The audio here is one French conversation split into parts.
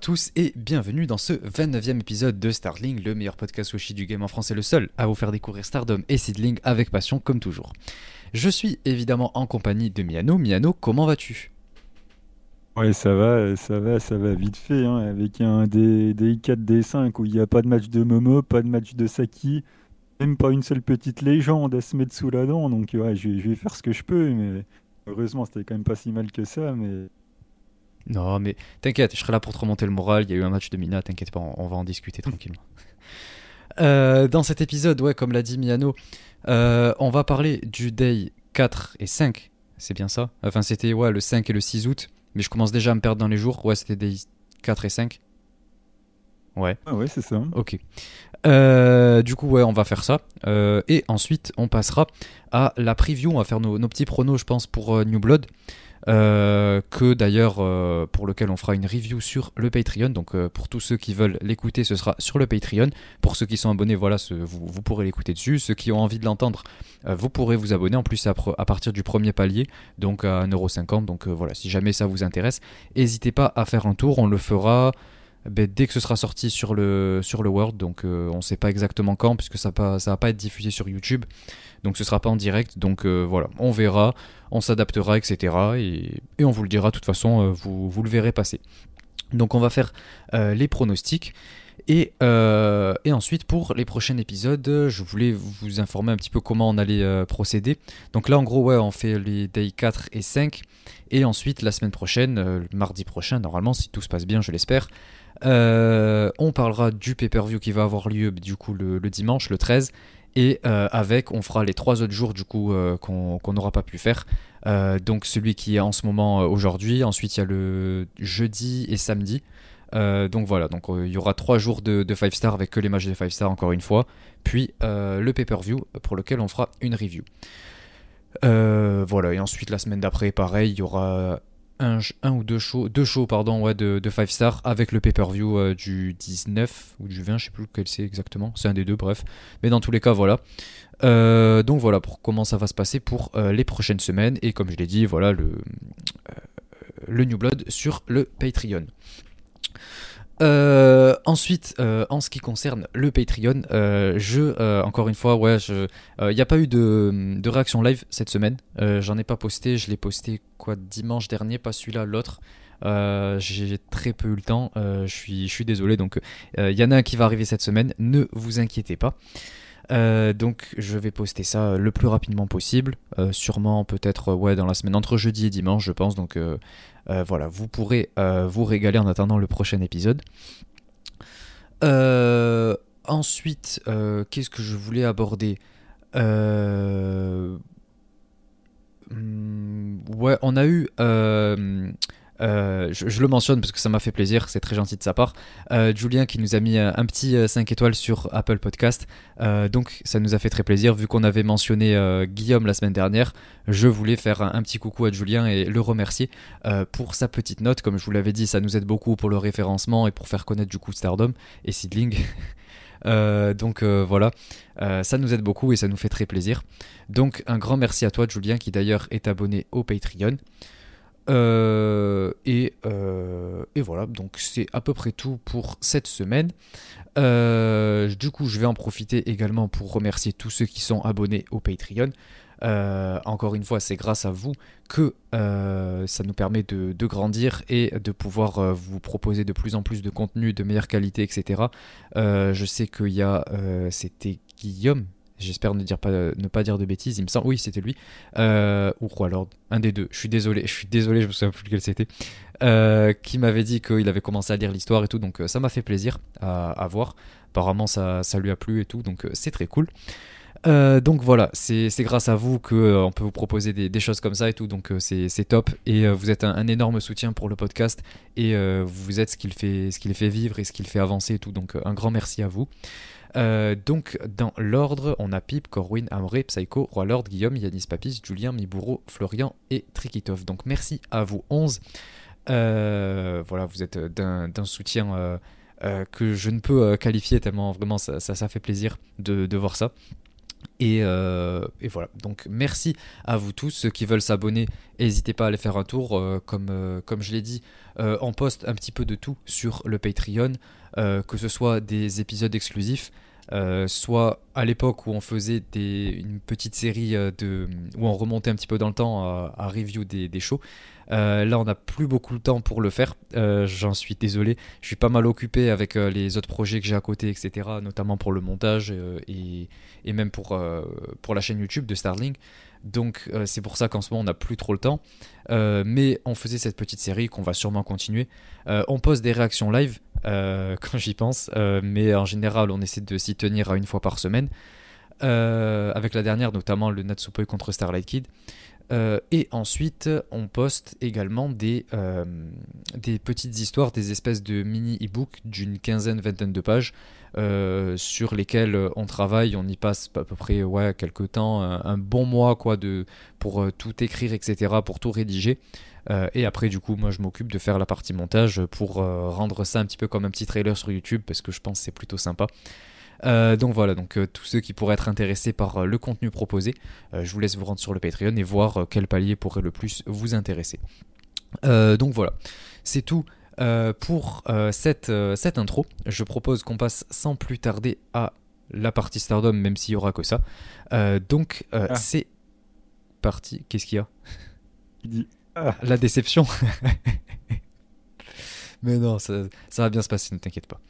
Tous et bienvenue dans ce 29e épisode de Starling, le meilleur podcast Washi du game en français, le seul à vous faire découvrir Stardom et Seedling avec passion comme toujours. Je suis évidemment en compagnie de Miano. Miano, comment vas-tu? Ouais, ça va, ça va, ça va vite fait, hein, avec un des, des 4 D5 où il n'y a pas de match de Momo, pas de match de Saki, même pas une seule petite légende à se mettre sous la dent, donc ouais, je vais faire ce que je peux, mais heureusement c'était quand même pas si mal que ça, mais Non, mais t'inquiète, je serai là pour te remonter le moral. Il y a eu un match de Mina, t'inquiète pas, on, on va en discuter tranquillement. Euh, dans cet épisode, ouais, comme l'a dit Miano, euh, on va parler du day 4 et 5. C'est bien ça? Enfin, c'était ouais, le 5 et le 6 août. Mais je commence déjà à me perdre dans les jours. Ouais, c'était day 4 et 5. Ouais. ah ouais, c'est ça. Ok. Euh, du coup, ouais, on va faire ça. Euh, et ensuite, on passera à la preview. On va faire nos, nos petits pronos, je pense, pour euh, New Blood. Euh, que d'ailleurs, euh, pour lequel on fera une review sur le Patreon. Donc, euh, pour tous ceux qui veulent l'écouter, ce sera sur le Patreon. Pour ceux qui sont abonnés, voilà, vous, vous pourrez l'écouter dessus. Ceux qui ont envie de l'entendre, vous pourrez vous abonner. En plus, à, partir du premier palier, donc à 1,50€. Donc, voilà, si jamais ça vous intéresse, n'hésitez pas à faire un tour. On le fera ben, dès que ce sera sorti sur le, sur le World, donc on ne sait pas exactement quand, puisque ça ne va pas être diffusé sur YouTube, donc ce sera pas en direct, donc euh, voilà, on verra, on s'adaptera, etc. Et, on vous le dira, de toute façon, euh, vous, le verrez passer. Donc on va faire euh, les pronostics. Et, ensuite, pour les prochains épisodes, je voulais vous informer un petit peu comment on allait procéder. Donc là, en gros, ouais, on fait les day 4 et 5. Et ensuite, la semaine prochaine, mardi prochain, normalement, si tout se passe bien, je l'espère, euh, on parlera du pay-per-view qui va avoir lieu du coup le, dimanche, le 13. Et euh, avec, on fera les trois autres jours du coup euh, qu'on n'aura pas pu faire. Donc celui qui est en ce moment aujourd'hui. Ensuite, il y a le jeudi et samedi. Donc voilà, donc il y aura trois jours de, de 5 stars avec que les matchs de 5 stars encore une fois. Puis le pay-per-view pour lequel on fera une review. Voilà, et ensuite la semaine d'après, pareil, il y aura un, ou deux shows, deux shows pardon, ouais, de, de 5 stars avec le pay-per-view euh, du 19 ou du 20, je sais plus lequel c'est exactement, c'est un des deux, bref. Mais dans tous les cas, voilà. Euh, donc voilà pour comment ça va se passer pour euh, les prochaines semaines. Et comme je l'ai dit, voilà le New Blood sur le Patreon. Euh, ensuite, euh, en ce qui concerne le Patreon, euh, je, encore une fois, il n'y a pas eu de, de réaction live cette semaine. J'en ai pas posté, je l'ai posté quoi dimanche dernier, pas celui-là, l'autre. J'ai très peu eu le temps, je suis désolé. Donc, il y en a un qui va arriver cette semaine, ne vous inquiétez pas. Euh, donc je vais poster ça le plus rapidement possible, Euh, sûrement peut-être euh, ouais dans la semaine entre jeudi et dimanche je pense. Donc euh, euh, voilà, vous pourrez euh, vous régaler en attendant le prochain épisode. Euh, ensuite, euh, qu'est-ce que je voulais aborder Euh, hmm, Ouais, on a eu. Euh, euh, je, le mentionne parce que ça m'a fait plaisir, c'est très gentil de sa part. Euh, Julien qui nous a mis un, un petit euh, 5 étoiles sur Apple Podcast. Euh, donc ça nous a fait très plaisir. Vu qu'on avait mentionné euh, Guillaume la semaine dernière, je voulais faire un, petit coucou à Julien et le remercier euh, pour sa petite note. Comme je vous l'avais dit, ça nous aide beaucoup pour le référencement et pour faire connaître du coup Stardom et Seedling. Euh, donc euh, voilà, Euh, ça nous aide beaucoup et ça nous fait très plaisir. Donc un grand merci à toi Julien qui d'ailleurs est abonné au Patreon. Euh, et, euh, et voilà, donc c'est à peu près tout pour cette semaine. Euh, du coup, je vais en profiter également pour remercier tous ceux qui sont abonnés au Patreon. Encore une fois, c'est grâce à vous que ça nous permet de, de grandir et de pouvoir vous proposer de plus en plus de contenu de meilleure qualité, etc. Je sais qu'il y a, c'était Guillaume, j'espère ne, pas, dire de bêtises, il me semble, oui, c'était lui, euh, ou Lord, un des deux, je suis désolé, je suis désolé, je me souviens plus lequel c'était, euh, qui m'avait dit qu'il avait commencé à lire l'histoire et tout, donc euh, ça m'a fait plaisir à, à voir. Apparemment, ça, ça lui a plu et tout, donc euh, c'est très cool. Euh, donc voilà, c'est grâce à vous que euh, on peut vous proposer des, choses comme ça et tout, donc euh, c'est top. Et vous êtes un, énorme soutien pour le podcast et vous êtes ce qu'il fait, ce fait vivre et ce qu'il fait avancer et tout. Donc un grand merci à vous. Donc dans l'ordre, on a Pip, Corwin, Amoré, Psycho, Roi Lord, Guillaume, Yanis Papis, Julien, Miburo, Florian et Trikitov. Donc merci à vous 11. Euh, voilà, vous êtes d'un soutien que je ne peux qualifier tellement vraiment ça, ça, ça fait plaisir de, de voir ça. Et, voilà. Donc merci à vous tous. Ceux qui veulent s'abonner, n'hésitez pas à aller faire un tour. comme, comme je l'ai dit, on poste un petit peu de tout sur le Patreon, que ce soit des épisodes exclusifs, euh, soit à l'époque où on faisait une petite série euh, de, où on remontait un petit peu dans le temps à, review des, shows. Euh, là, on n'a plus beaucoup de temps pour le faire. J'en suis désolé. Je suis pas mal occupé avec les autres projets que j'ai à côté, etc. Notamment pour le montage et, et, même pour, pour la chaîne YouTube de Starling. Donc c'est pour ça qu'en ce moment on n'a plus trop le temps. mais on faisait cette petite série qu'on va sûrement continuer. on pose des réactions live euh, quand j'y pense. Euh, mais en général, on essaie de s'y tenir à une fois par semaine. Euh, avec la dernière, notamment le Natsupoi contre Starlight Kid. et ensuite, on poste également des, des petites histoires, des espèces de mini e-books d'une quinzaine, vingtaine de pages sur lesquels on travaille. On y passe à peu près ouais, quelques temps, un, bon mois quoi, de, pour tout écrire, etc., pour tout rédiger. Euh, et après, du coup, moi, je m'occupe de faire la partie montage pour euh, rendre ça un petit peu comme un petit trailer sur YouTube parce que je pense que c'est plutôt sympa. Euh, donc voilà, donc tous ceux qui pourraient être intéressés par le contenu proposé, je vous laisse vous rendre sur le Patreon et voir quel palier pourrait le plus vous intéresser. donc voilà, c'est tout pour cette, cette intro. Je propose qu'on passe sans plus tarder à la partie Stardom, même s'il y aura que ça. donc ah. c'est parti. Qu'est-ce qu'il y a? La déception. Mais non, ça, ça va bien se passer, ne t'inquiète pas.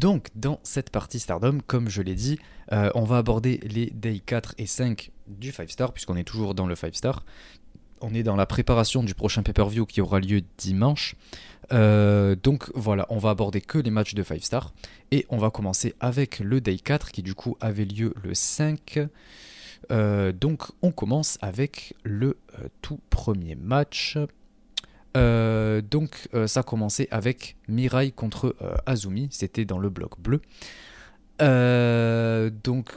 Donc, dans cette partie Stardom, comme je l'ai dit, euh, on va aborder les Day 4 et 5 du 5 Star, puisqu'on est toujours dans le 5 Star. On est dans la préparation du prochain pay-per-view qui aura lieu dimanche. Euh, donc voilà, on va aborder que les matchs de 5 Star. Et on va commencer avec le Day 4 qui du coup avait lieu le 5. Euh, donc on commence avec le tout premier match. Euh, donc euh, ça a commencé avec Mirai contre euh, Azumi, c'était dans le bloc bleu. donc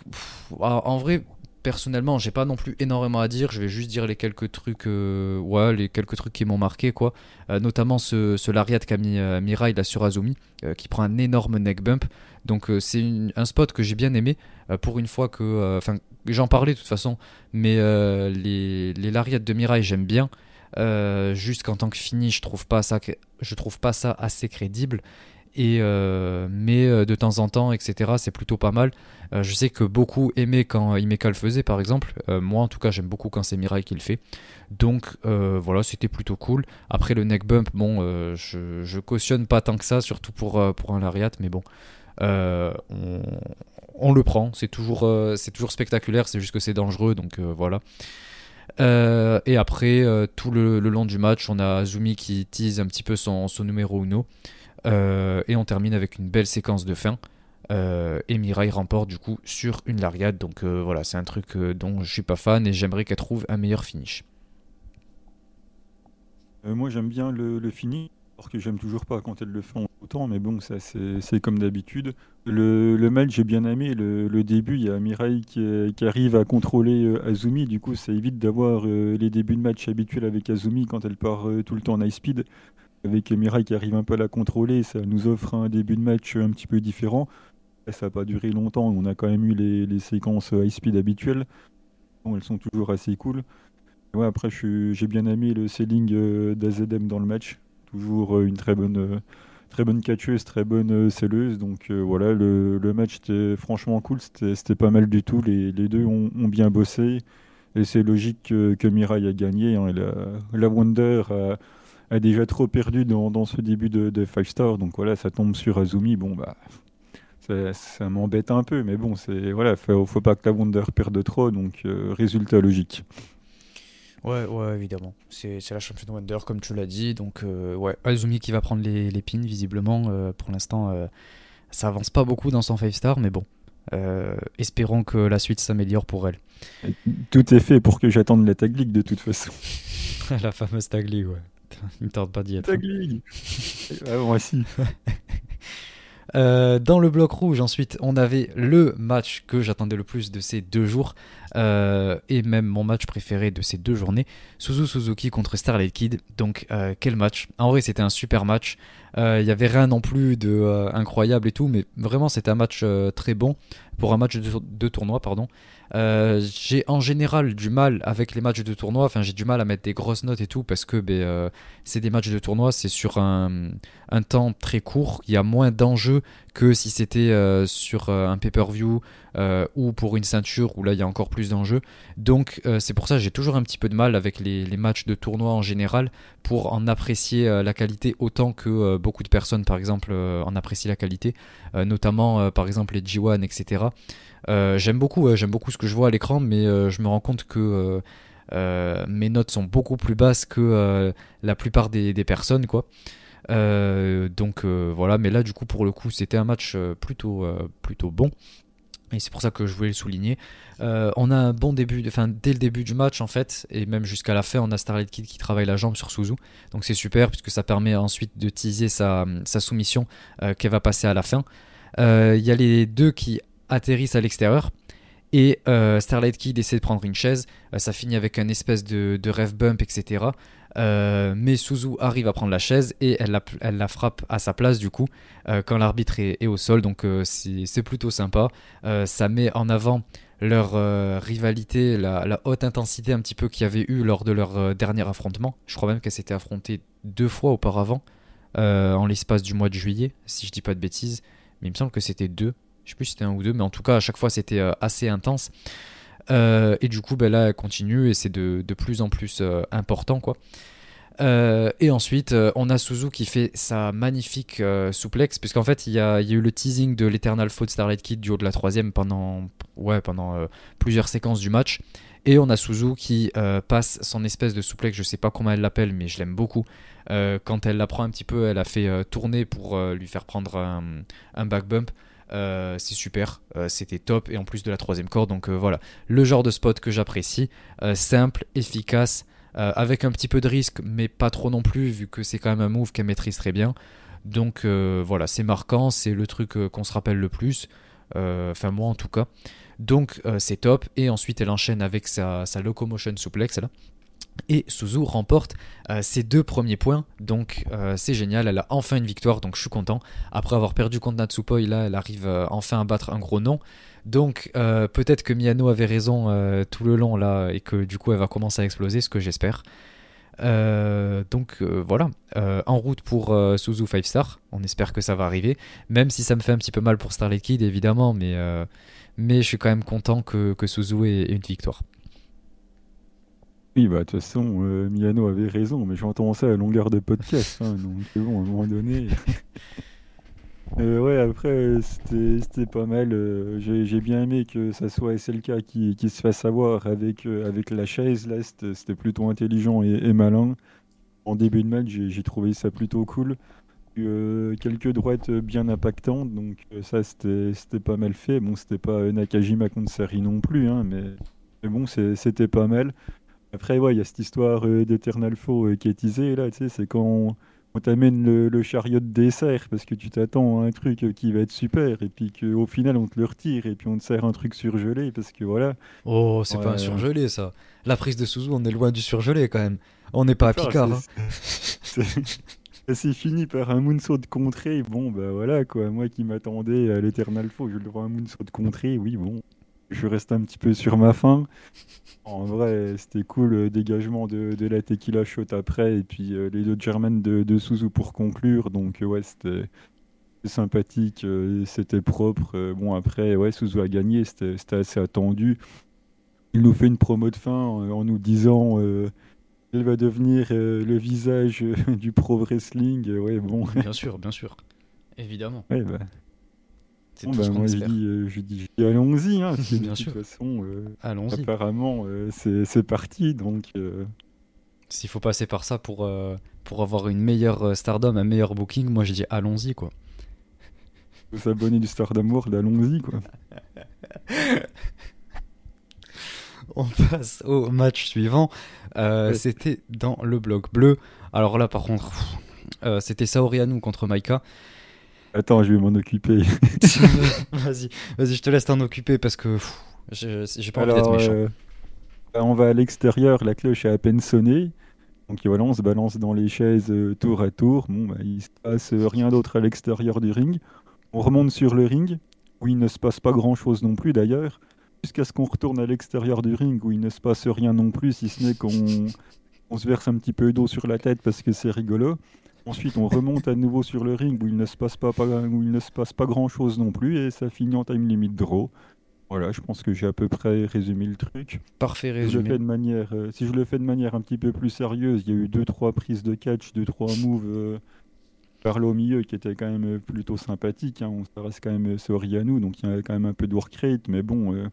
en vrai, personnellement, j'ai pas non plus énormément à dire. Je vais juste dire les quelques trucs, ouais, les quelques trucs qui m'ont marqué, quoi. notamment ce, ce lariat qu'a mis Mirai là sur Azumi, qui prend un énorme neck bump. Donc c'est un spot que j'ai bien aimé. pour une fois que, enfin, j'en parlais de toute façon, mais les, les lariats de Mirai j'aime bien. Euh, juste qu'en tant que fini, je trouve pas ça, je trouve pas ça assez crédible. Et euh, mais euh, de temps en temps, etc. C'est plutôt pas mal. je sais que beaucoup aimaient quand Imeka le faisait, par exemple. moi, en tout cas, j'aime beaucoup quand c'est Mirai qui le fait. Donc voilà, c'était plutôt cool. Après le neck bump, bon, je, cautionne pas tant que ça, surtout pour pour un lariat, mais bon. On, on, le prend, c'est toujours, c'est toujours spectaculaire, c'est juste que c'est dangereux, donc voilà. Euh, et après, euh, tout le, long du match, on a Azumi qui tease un petit peu son, numéro uno. Euh, et on termine avec une belle séquence de fin. et Mirai remporte du coup sur une lariade. Donc voilà, c'est un truc dont je suis pas fan et j'aimerais qu'elle trouve un meilleur finish. moi j'aime bien le, le finish que j'aime toujours pas quand elles le font mais bon, ça c'est comme d'habitude. Le, match, j'ai bien aimé. Le, début, il y a Mirai qui, arrive à contrôler euh, Azumi. Du coup, ça évite d'avoir euh, les débuts de match habituels avec Azumi quand elle part euh, tout le temps en high speed. Avec Mirai qui arrive un peu à la contrôler, ça nous offre un début de match un petit peu différent. ça n'a pas duré longtemps. On a quand même eu les, séquences high speed habituelles. Elles sont toujours assez cool. Après, j'ai bien aimé le selling d'AZM dans le match toujours une très bonne, très bonne catcheuse, très bonne euh, selleuse. Donc voilà, le, match était franchement cool, c'était pas mal du tout. Les, deux ont, bien bossé. Et c'est logique que, que, Mirai a gagné. Hein. La, Wonder a, déjà trop perdu dans, ce début de, de Five Star. Donc voilà, ça tombe sur Azumi. Bon, bah, ça, ça m'embête un peu. Mais bon, c'est voilà, faut, faut pas que la Wonder perde trop. Donc résultat logique. Ouais, ouais, évidemment. C'est la championne Wonder, comme tu l'as dit. Donc, euh, ouais, Azumi qui va prendre les, les pins, visiblement. Euh, pour l'instant, euh, ça avance pas beaucoup dans son 5 star, mais bon. espérons que la suite s'améliore pour elle. Tout est fait pour que j'attende la Tag League de toute façon. la fameuse Tag League, ouais. Il ne tarde pas d'y être. Tag League ah, Moi aussi. Euh, dans le bloc rouge, ensuite, on avait le match que j'attendais le plus de ces deux jours, euh, et même mon match préféré de ces deux journées, Suzu Suzuki contre Starlight Kid. Donc, euh, quel match En vrai, c'était un super match. Il n'y avait rien non plus de incroyable et tout, mais vraiment, c'était un match très bon pour un match de, de tournoi, pardon. Euh, j'ai en général du mal avec les matchs de tournoi, enfin j'ai du mal à mettre des grosses notes et tout parce que ben, euh, c'est des matchs de tournoi, c'est sur un, un, temps très court, il y a moins d'enjeux que si c'était euh, sur un pay-per-view ou pour une ceinture où là il y a encore plus d'enjeux. Donc c'est pour ça que j'ai toujours un petit peu de mal avec les, matchs de tournoi en général pour en apprécier la qualité autant que beaucoup de personnes par exemple en apprécient la qualité, notamment par exemple les G1 etc. Euh, j'aime beaucoup, j'aime beaucoup ce que je vois à l'écran, mais euh, je me rends compte que euh, mes notes sont beaucoup plus basses que la plupart des, personnes, quoi. Donc voilà, mais là du coup pour le coup c'était un match plutôt plutôt bon et c'est pour ça que je voulais le souligner. on a un bon début, enfin dès le début du match en fait, et même jusqu'à la fin, on a Starlight Kid qui travaille la jambe sur Suzu. Donc c'est super puisque ça permet ensuite de teaser sa, soumission qu'elle va passer à la fin. Il y a les deux qui atterrissent à l'extérieur. Et euh, Starlight Kid essaie de prendre une chaise. Euh, ça finit avec un espèce de, de bump, etc. Euh, mais Suzu arrive à prendre la chaise et elle la, frappe à sa place du coup quand l'arbitre est, au sol. Donc c'est plutôt sympa. ça met en avant leur rivalité, la, la, haute intensité un petit peu qu'il y avait eu lors de leur dernier affrontement. Je crois même qu'elle s'était affrontée deux fois auparavant en l'espace du mois de juillet, si je dis pas de bêtises. Mais il me semble que c'était deux. Je sais plus si c'était un ou deux, mais en tout cas, à chaque fois, c'était euh, assez intense. Euh, et du coup, ben là, elle continue et c'est de, de, plus en plus euh, important, quoi. et ensuite, on a Suzu qui fait sa magnifique souplex, puisqu'en fait, il y, a, eu le teasing de l'Eternal Faute Starlight Kid du haut de la troisième pendant, ouais, pendant plusieurs séquences du match. Et on a Suzu qui passe son espèce de souplex, je sais pas comment elle l'appelle, mais je l'aime beaucoup. quand elle la prend un petit peu, elle a fait tourner pour lui faire prendre un, un back bump. Euh, c'est super, euh, c'était top et en plus de la troisième corde. Donc euh, voilà, le genre de spot que j'apprécie, simple, efficace, avec un petit peu de risque, mais pas trop non plus, vu que c'est quand même un move qu'elle maîtrise très bien. Donc voilà, c'est marquant, c'est le truc qu'on se rappelle le plus, enfin moi en tout cas. Donc c'est top. Et ensuite elle enchaîne avec sa, locomotion suplex là, et Suzu remporte euh, ses deux premiers points, donc euh, c'est génial, elle a enfin une victoire, donc je suis content. Après avoir perdu contre Natsupoi, là elle arrive euh, enfin à battre un gros nom. Donc peut-être que Miyano avait raison tout le long là, et que du coup elle va commencer à exploser, ce que j'espère. donc voilà, en route pour Suzu 5 Star, on espère que ça va arriver, même si ça me fait un petit peu mal pour Starlight Kid évidemment, mais, je suis quand même content que Suzu ait une victoire. Oui, bah, de toute façon, euh, Miano avait raison, mais j'entends ça à longueur de podcast, hein, donc bon, à un moment donné. Euh, ouais, après, c'était pas mal. Euh, j'ai bien aimé que ça soit SLK qui, qui se fasse avoir avec, avec la chaise. Là, c'était plutôt intelligent et, malin. En début de match, j'ai trouvé ça plutôt cool. quelques droites bien impactantes, donc ça, c'était pas mal fait. Bon, c'était pas Nakajima contre Sari non plus, hein, mais, mais bon, c'était pas mal. Après, ouais, il y a cette histoire euh, d'Eternal Faux euh, qui est teasée, là, tu sais, c'est quand on, t'amène le, chariot de dessert parce que tu t'attends à un truc euh, qui va être super et puis qu'au final on te le retire et puis on te sert un truc surgelé parce que voilà. Oh, c'est pas un surgelé ça. La prise de Suzu, on est loin du surgelé quand même. On n'est pas à Picard. Hein. C'est fini par un moonsault de contrée. Bon, bah voilà quoi. Moi qui m'attendais à l'Eternal Faux, je le vois un moonsault de contrée. Oui, bon je reste un petit peu sur ma fin. En vrai, c'était cool, le dégagement de, la tequila shot après, et puis euh, les deux German de, de, Suzu pour conclure. Donc, ouais, c'était sympathique, euh, c'était propre. Euh, bon, après, ouais, Suzu a gagné, c'était assez attendu. Il nous fait une promo de fin en, nous disant elle va devenir le visage du pro wrestling. Ouais, bon. Bien sûr, bien sûr. Évidemment. Ouais, bah, bah, moi, je dis, euh, je dis, allons-y, hein, Bien de sûr. toute façon, euh, apparemment, euh, c'est parti, donc. S'il faut passer par ça pour, pour avoir une meilleure stardom, un meilleur booking, moi je dis allons-y, quoi. Faut s'abonner du Stardom World, allons-y quoi. On passe au match suivant. Euh, Ouais. C'était dans le bloc bleu. Alors là, par contre, euh, c'était Saori Anou contre Maika. Attends, je vais m'en occuper. vas-y, vas-y, je te laisse t'en occuper parce que j'ai pas envie d'être Alors, méchant. euh, bah, on va à l'extérieur, la cloche est à peine sonnée. Donc voilà, on se balance dans les chaises euh, tour à tour. Bon, bah, il se passe euh, rien d'autre à l'extérieur du ring. On remonte sur le ring, où il ne se passe pas grand-chose non plus d'ailleurs, jusqu'à ce qu'on retourne à l'extérieur du ring, où il ne se passe rien non plus, si ce n'est qu'on on se verse un petit peu d'eau sur la tête parce que c'est rigolo. Ensuite, on remonte à nouveau sur le ring, où il ne se passe pas, pas- où il ne se passe pas grand-chose non plus, et ça finit en time limit draw. Voilà, je pense que j'ai à peu près résumé le truc. Parfait Si je, le résumé. fais de manière, euh, si je le fais de manière un petit peu plus sérieuse, il y a eu deux trois prises de catch, deux trois moves euh, par là au milieu qui étaient quand même plutôt sympathiques. hein. On ça reste quand même euh, nous, donc il y a quand même un peu de work rate, mais bon. euh,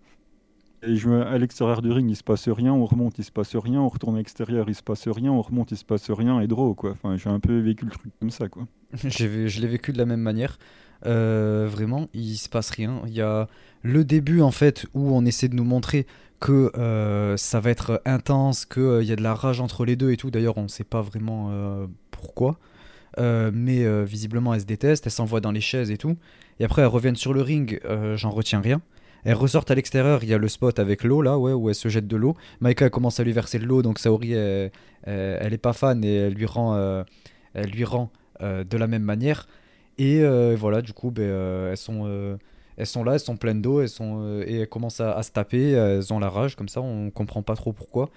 et à l'extérieur du ring, il se passe rien, on remonte, il se passe rien, on retourne à l'extérieur, il se passe rien, on remonte, il se passe rien, et draw quoi. Enfin, j'ai un peu vécu le truc comme ça quoi. Je l'ai vécu de la même manière. Euh, vraiment, il se passe rien. Il y a le début en fait où on essaie de nous montrer que euh, ça va être intense, qu'il y a de la rage entre les deux et tout. D'ailleurs, on ne sait pas vraiment euh, pourquoi. Euh, mais euh, visiblement, elles se détestent, elles s'envoient dans les chaises et tout. Et après, elles reviennent sur le ring, euh, j'en retiens rien. Elles ressortent à l'extérieur, il y a le spot avec l'eau là, ouais, où elle se jette de l'eau. Maika commence à lui verser de l'eau, donc Saori, elle, est pas fan et elle lui rend, euh, elle lui rend euh, de la même manière. Et euh, voilà, du coup, ben, elles, sont, elles sont là, elles sont pleines d'eau, et elles commencent à, se taper, elles ont la rage, comme ça, on comprend pas trop pourquoi.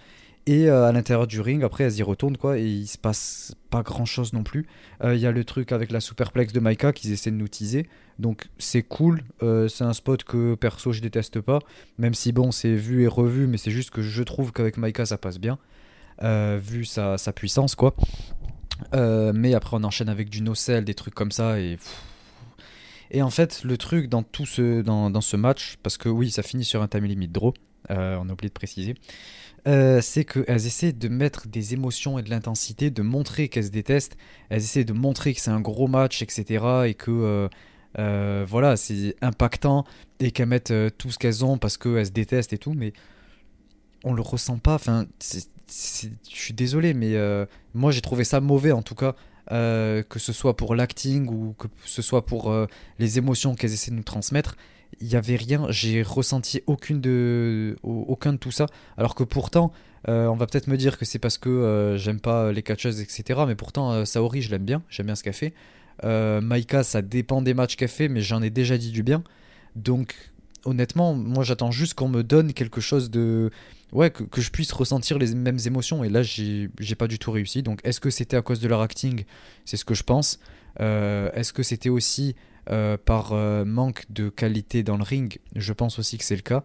Et euh, à l'intérieur du ring, après, elles y retournent, quoi, et il se passe pas grand chose non plus. Euh, Il y a le truc avec la superplex de Maika qu'ils essaient de nous teaser, donc c'est cool. Euh, c'est un spot que perso je déteste pas, même si bon, c'est vu et revu, mais c'est juste que je trouve qu'avec Maika ça passe bien, vu sa, sa puissance, quoi. Mais après, on enchaîne avec du nocel, des trucs comme ça. Et, et en fait, le truc dans tout ce, dans, dans ce match, parce que oui, ça finit sur un time limit draw, on a oublié de préciser, euh, c'est qu'elles essaient de mettre des émotions et de l'intensité, de montrer qu'elles se détestent. Elles essaient de montrer que c'est un gros match, etc. Et que euh, euh, voilà, c'est impactant et qu'elles mettent tout ce qu'elles ont parce qu'elles se détestent et tout. Mais on le ressent pas. Enfin, je suis désolé, mais moi j'ai trouvé ça mauvais en tout cas. que ce soit pour l'acting ou que ce soit pour les émotions qu'elles essaient de nous transmettre, il y avait rien. J'ai ressenti aucune de, au- aucun de tout ça. Alors que pourtant, euh, on va peut-être me dire que c'est parce que euh, j'aime pas les catcheuses, etc. Mais pourtant, euh, Saori, je l'aime bien. J'aime bien ce qu'elle fait. Euh, Maika, ça dépend des matchs qu'elle fait, mais j'en ai déjà dit du bien. Donc, honnêtement, moi j'attends juste qu'on me donne quelque chose de. Ouais, que, je puisse ressentir les mêmes émotions. Et là, j'ai pas du tout réussi. Donc, est-ce que c'était à cause de leur acting? C'est ce que je pense. Euh, est-ce que c'était aussi euh, par euh, manque de qualité dans le ring Je pense aussi que c'est le cas.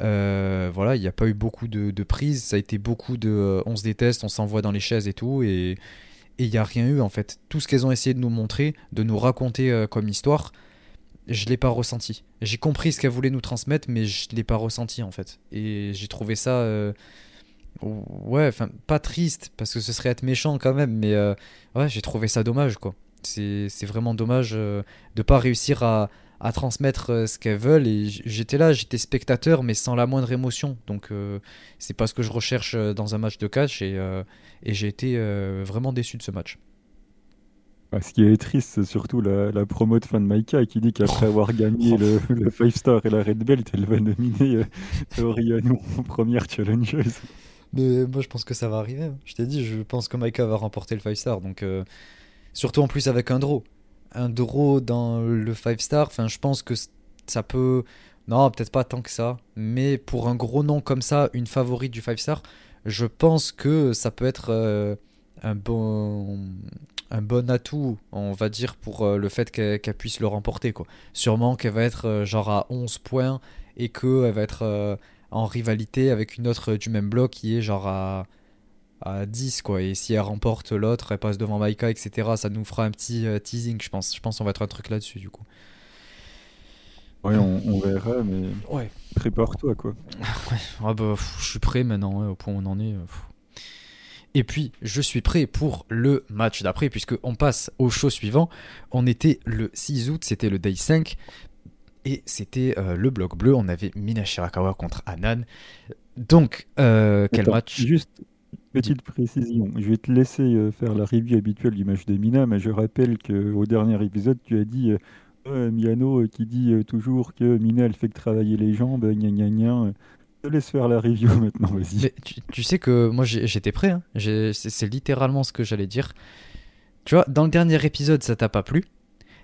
Euh, voilà, il n'y a pas eu beaucoup de, prises. Ça a été beaucoup de on se déteste, on s'envoie dans les chaises et tout. Et il n'y a rien eu en fait. Tout ce qu'elles ont essayé de nous montrer, de nous raconter comme histoire, je l'ai pas ressenti. J'ai compris ce qu'elle voulait nous transmettre, mais je l'ai pas ressenti en fait. Et j'ai trouvé ça, ouais, enfin pas triste parce que ce serait être méchant quand même, mais ouais, j'ai trouvé ça dommage quoi. C'est vraiment dommage euh, de pas réussir à, à transmettre euh, ce qu'elles veulent. Et j'étais là, j'étais spectateur, mais sans la moindre émotion. Donc euh, c'est pas ce que je recherche euh, dans un match de catch et, euh, et j'ai été euh, vraiment déçu de ce match. Ah, ce qui est triste, c'est surtout la, la promo de fan Maika qui dit qu'après avoir gagné le, le 5 star et la Red Belt, elle va nominer Anou en première challengeuse. Mais moi, je pense que ça va arriver. hein. Je t'ai dit, je pense que Maika va remporter le 5 star. Donc, surtout en plus avec un draw. Un draw dans le 5 star, enfin, je pense que ça peut. Non, peut-être pas tant que ça. Mais pour un gros nom comme ça, une favorite du 5 star, je pense que ça peut être euh, un bon. Un bon atout, on va dire, pour euh, le fait qu'elle puisse le remporter. Quoi. Sûrement qu'elle va être euh, genre à 11 points et qu'elle va être en rivalité avec une autre du même bloc qui est genre à, à 10 quoi et si elle remporte l'autre elle passe devant Maika etc ça nous fera un petit euh, teasing je pense je pense qu'on va être un truc là-dessus du coup Ouais, on, on verra, mais ouais prépare-toi quoi. ah bah pff, je suis prêt maintenant ouais, au point où on en est euh, pff. Et puis, je suis prêt pour le match d'après, puisque on passe au show suivant. On était le 6 août, c'était le day 5. Et c'était euh, le bloc bleu. On avait Mina Shirakawa contre Anan. Donc, euh, quel match? Juste petite précision. Je vais te laisser euh, faire la review habituelle du match de Mina, mais je rappelle qu'au dernier épisode, tu as dit Miano qui dit toujours que Mina elle fait que travailler les jambes, gna gna gna. Je te laisse faire la review maintenant, vas-y. Tu, sais que moi j'étais prêt, hein. c'est littéralement ce que j'allais dire. Tu vois, dans le dernier épisode, ça t'a pas plu.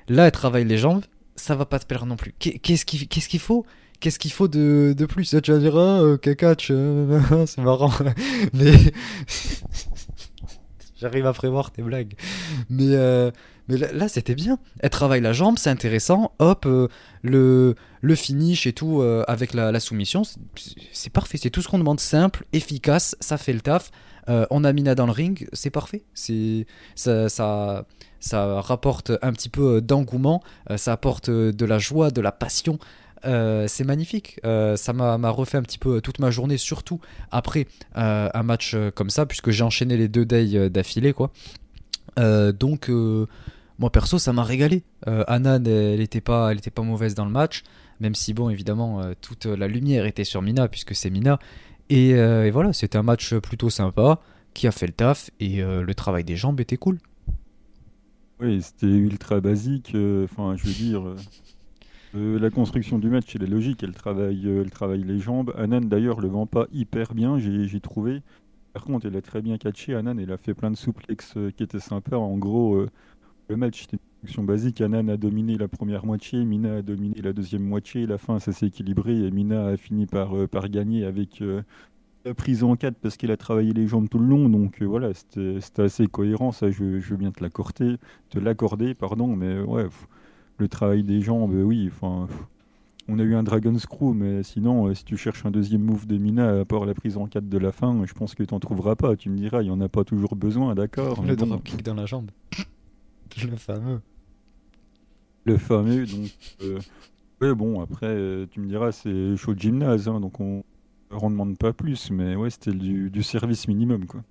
Là, elle travaille les jambes, ça va pas te plaire non plus. Qu'est-ce qu'il qu'est-ce qu'il faut Qu'est-ce qu'il faut de, de, plus? Tu vas dire, ah, euh, euh c'est marrant. Mais. J'arrive à prévoir tes blagues. Mais, euh, mais là, c'était bien. Elle travaille la jambe, c'est intéressant. Hop, le, le finish et tout avec la, la soumission, c'est parfait. C'est tout ce qu'on demande. Simple, efficace, ça fait le taf. on a Mina dans le ring, c'est parfait. C'est ça, ça rapporte un petit peu d'engouement, ça apporte de la joie, de la passion. Euh, c'est magnifique. Euh, ça m'a refait un petit peu toute ma journée, surtout après euh, un match comme ça, puisque j'ai enchaîné les deux days d'affilée, quoi. donc, moi perso, ça m'a régalé. Anan, elle n'était pas, elle était pas mauvaise dans le match, même si bon, évidemment, toute la lumière était sur Mina, puisque c'est Mina. Et voilà, c'était un match plutôt sympa, qui a fait le taf, et le travail des jambes était cool. Oui, c'était ultra basique. Enfin, je veux dire, euh, la construction du match, elle est logique. Elle travaille, euh, elle travaille les jambes. Anan, d'ailleurs, le vend pas hyper bien, j'ai trouvé. Par contre, elle a très bien catché. Anan, elle a fait plein de souplexes euh, qui étaient sympas. En gros, le match, c'était une construction basique. Anan a dominé la première moitié, Mina a dominé la deuxième moitié. La fin, ça s'est équilibré et Mina a fini par, gagner avec la prise en 4 parce qu'elle a travaillé les jambes tout le long. Donc voilà, c'était assez cohérent. Ça, je, je bien te l'accorder, te l'accorder, pardon. Mais ouais le travail des jambes, oui, enfin, on a eu un Dragon Screw, mais sinon, euh, si tu cherches un deuxième move de Mina, à part la prise en 4 de la fin, je pense que tu n'en trouveras pas. Tu me diras, il n'y en a pas toujours besoin, d'accord Le dropkick dans la jambe. le fameux. Le fameux, donc. Euh, bon, après, euh, tu me diras, c'est chaud de gymnase, hein, donc on ne demande pas plus, mais ouais, c'était du, du service minimum, quoi.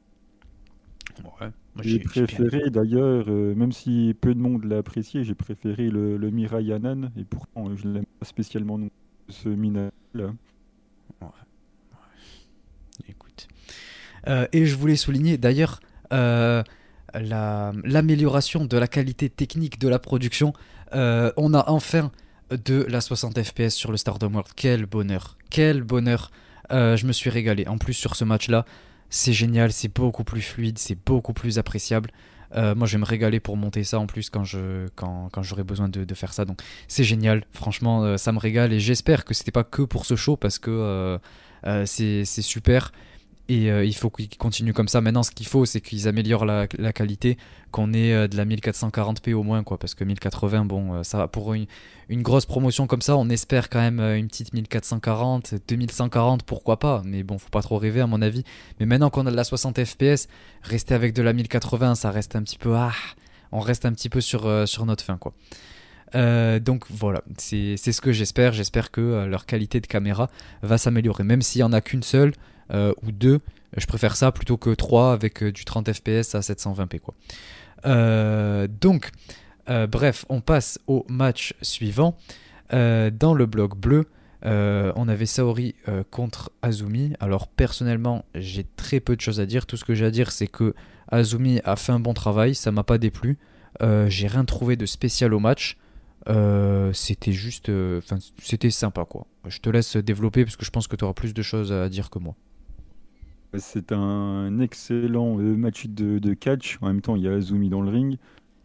Ouais. J'ai préféré d'ailleurs, euh, même si peu de monde l'a apprécié, j'ai préféré le, le Mirai Anan, et pourtant je ne l'aime pas spécialement non ce Mina là. Ouais. Écoute. Euh, et je voulais souligner d'ailleurs euh, l'amélioration de la qualité technique de la production. on a enfin de la 60 FPS sur le Stardom World. Quel bonheur, quel bonheur. je me suis régalé. En plus sur ce match-là, c'est génial, c'est beaucoup plus fluide, c'est beaucoup plus appréciable. Euh, moi, je vais me régaler pour monter ça en plus quand j'aurai besoin de, de, faire ça. Donc, c'est génial. Franchement, euh, ça me régale et j'espère que c'était pas que pour ce show parce que euh, c'est super. Et euh, il faut qu'ils continuent comme ça. Maintenant, ce qu'il faut, c'est qu'ils améliorent la, qualité, qu'on ait euh, de la 1440p au moins, quoi. Parce que 1080, bon, euh, ça va pour une, grosse promotion comme ça, on espère quand même une petite 1440, 2140, pourquoi pas. Mais bon, faut pas trop rêver, à mon avis. Mais maintenant qu'on a de la 60 fps, rester avec de la 1080, ça reste un petit peu. Ah, on reste un petit peu sur, sur notre fin, quoi. donc voilà, c'est ce que j'espère. J'espère que leur qualité de caméra va s'améliorer. Même s'il n'y en a qu'une seule, euh, ou deux. Je préfère ça plutôt que 3 avec euh, du 30 fps à 720p. Quoi. Euh, donc, bref, on passe au match suivant. dans le bloc bleu, on avait Saori contre Azumi. Alors personnellement, j'ai très peu de choses à dire. Tout ce que j'ai à dire, c'est que Azumi a fait un bon travail. Ça m'a pas déplu. j'ai rien trouvé de spécial au match. c'était juste, c'était sympa quoi. Je te laisse développer parce que je pense que tu auras plus de choses à dire que moi. C'est un excellent euh, match de, catch. En même temps, il y a Azumi dans le ring.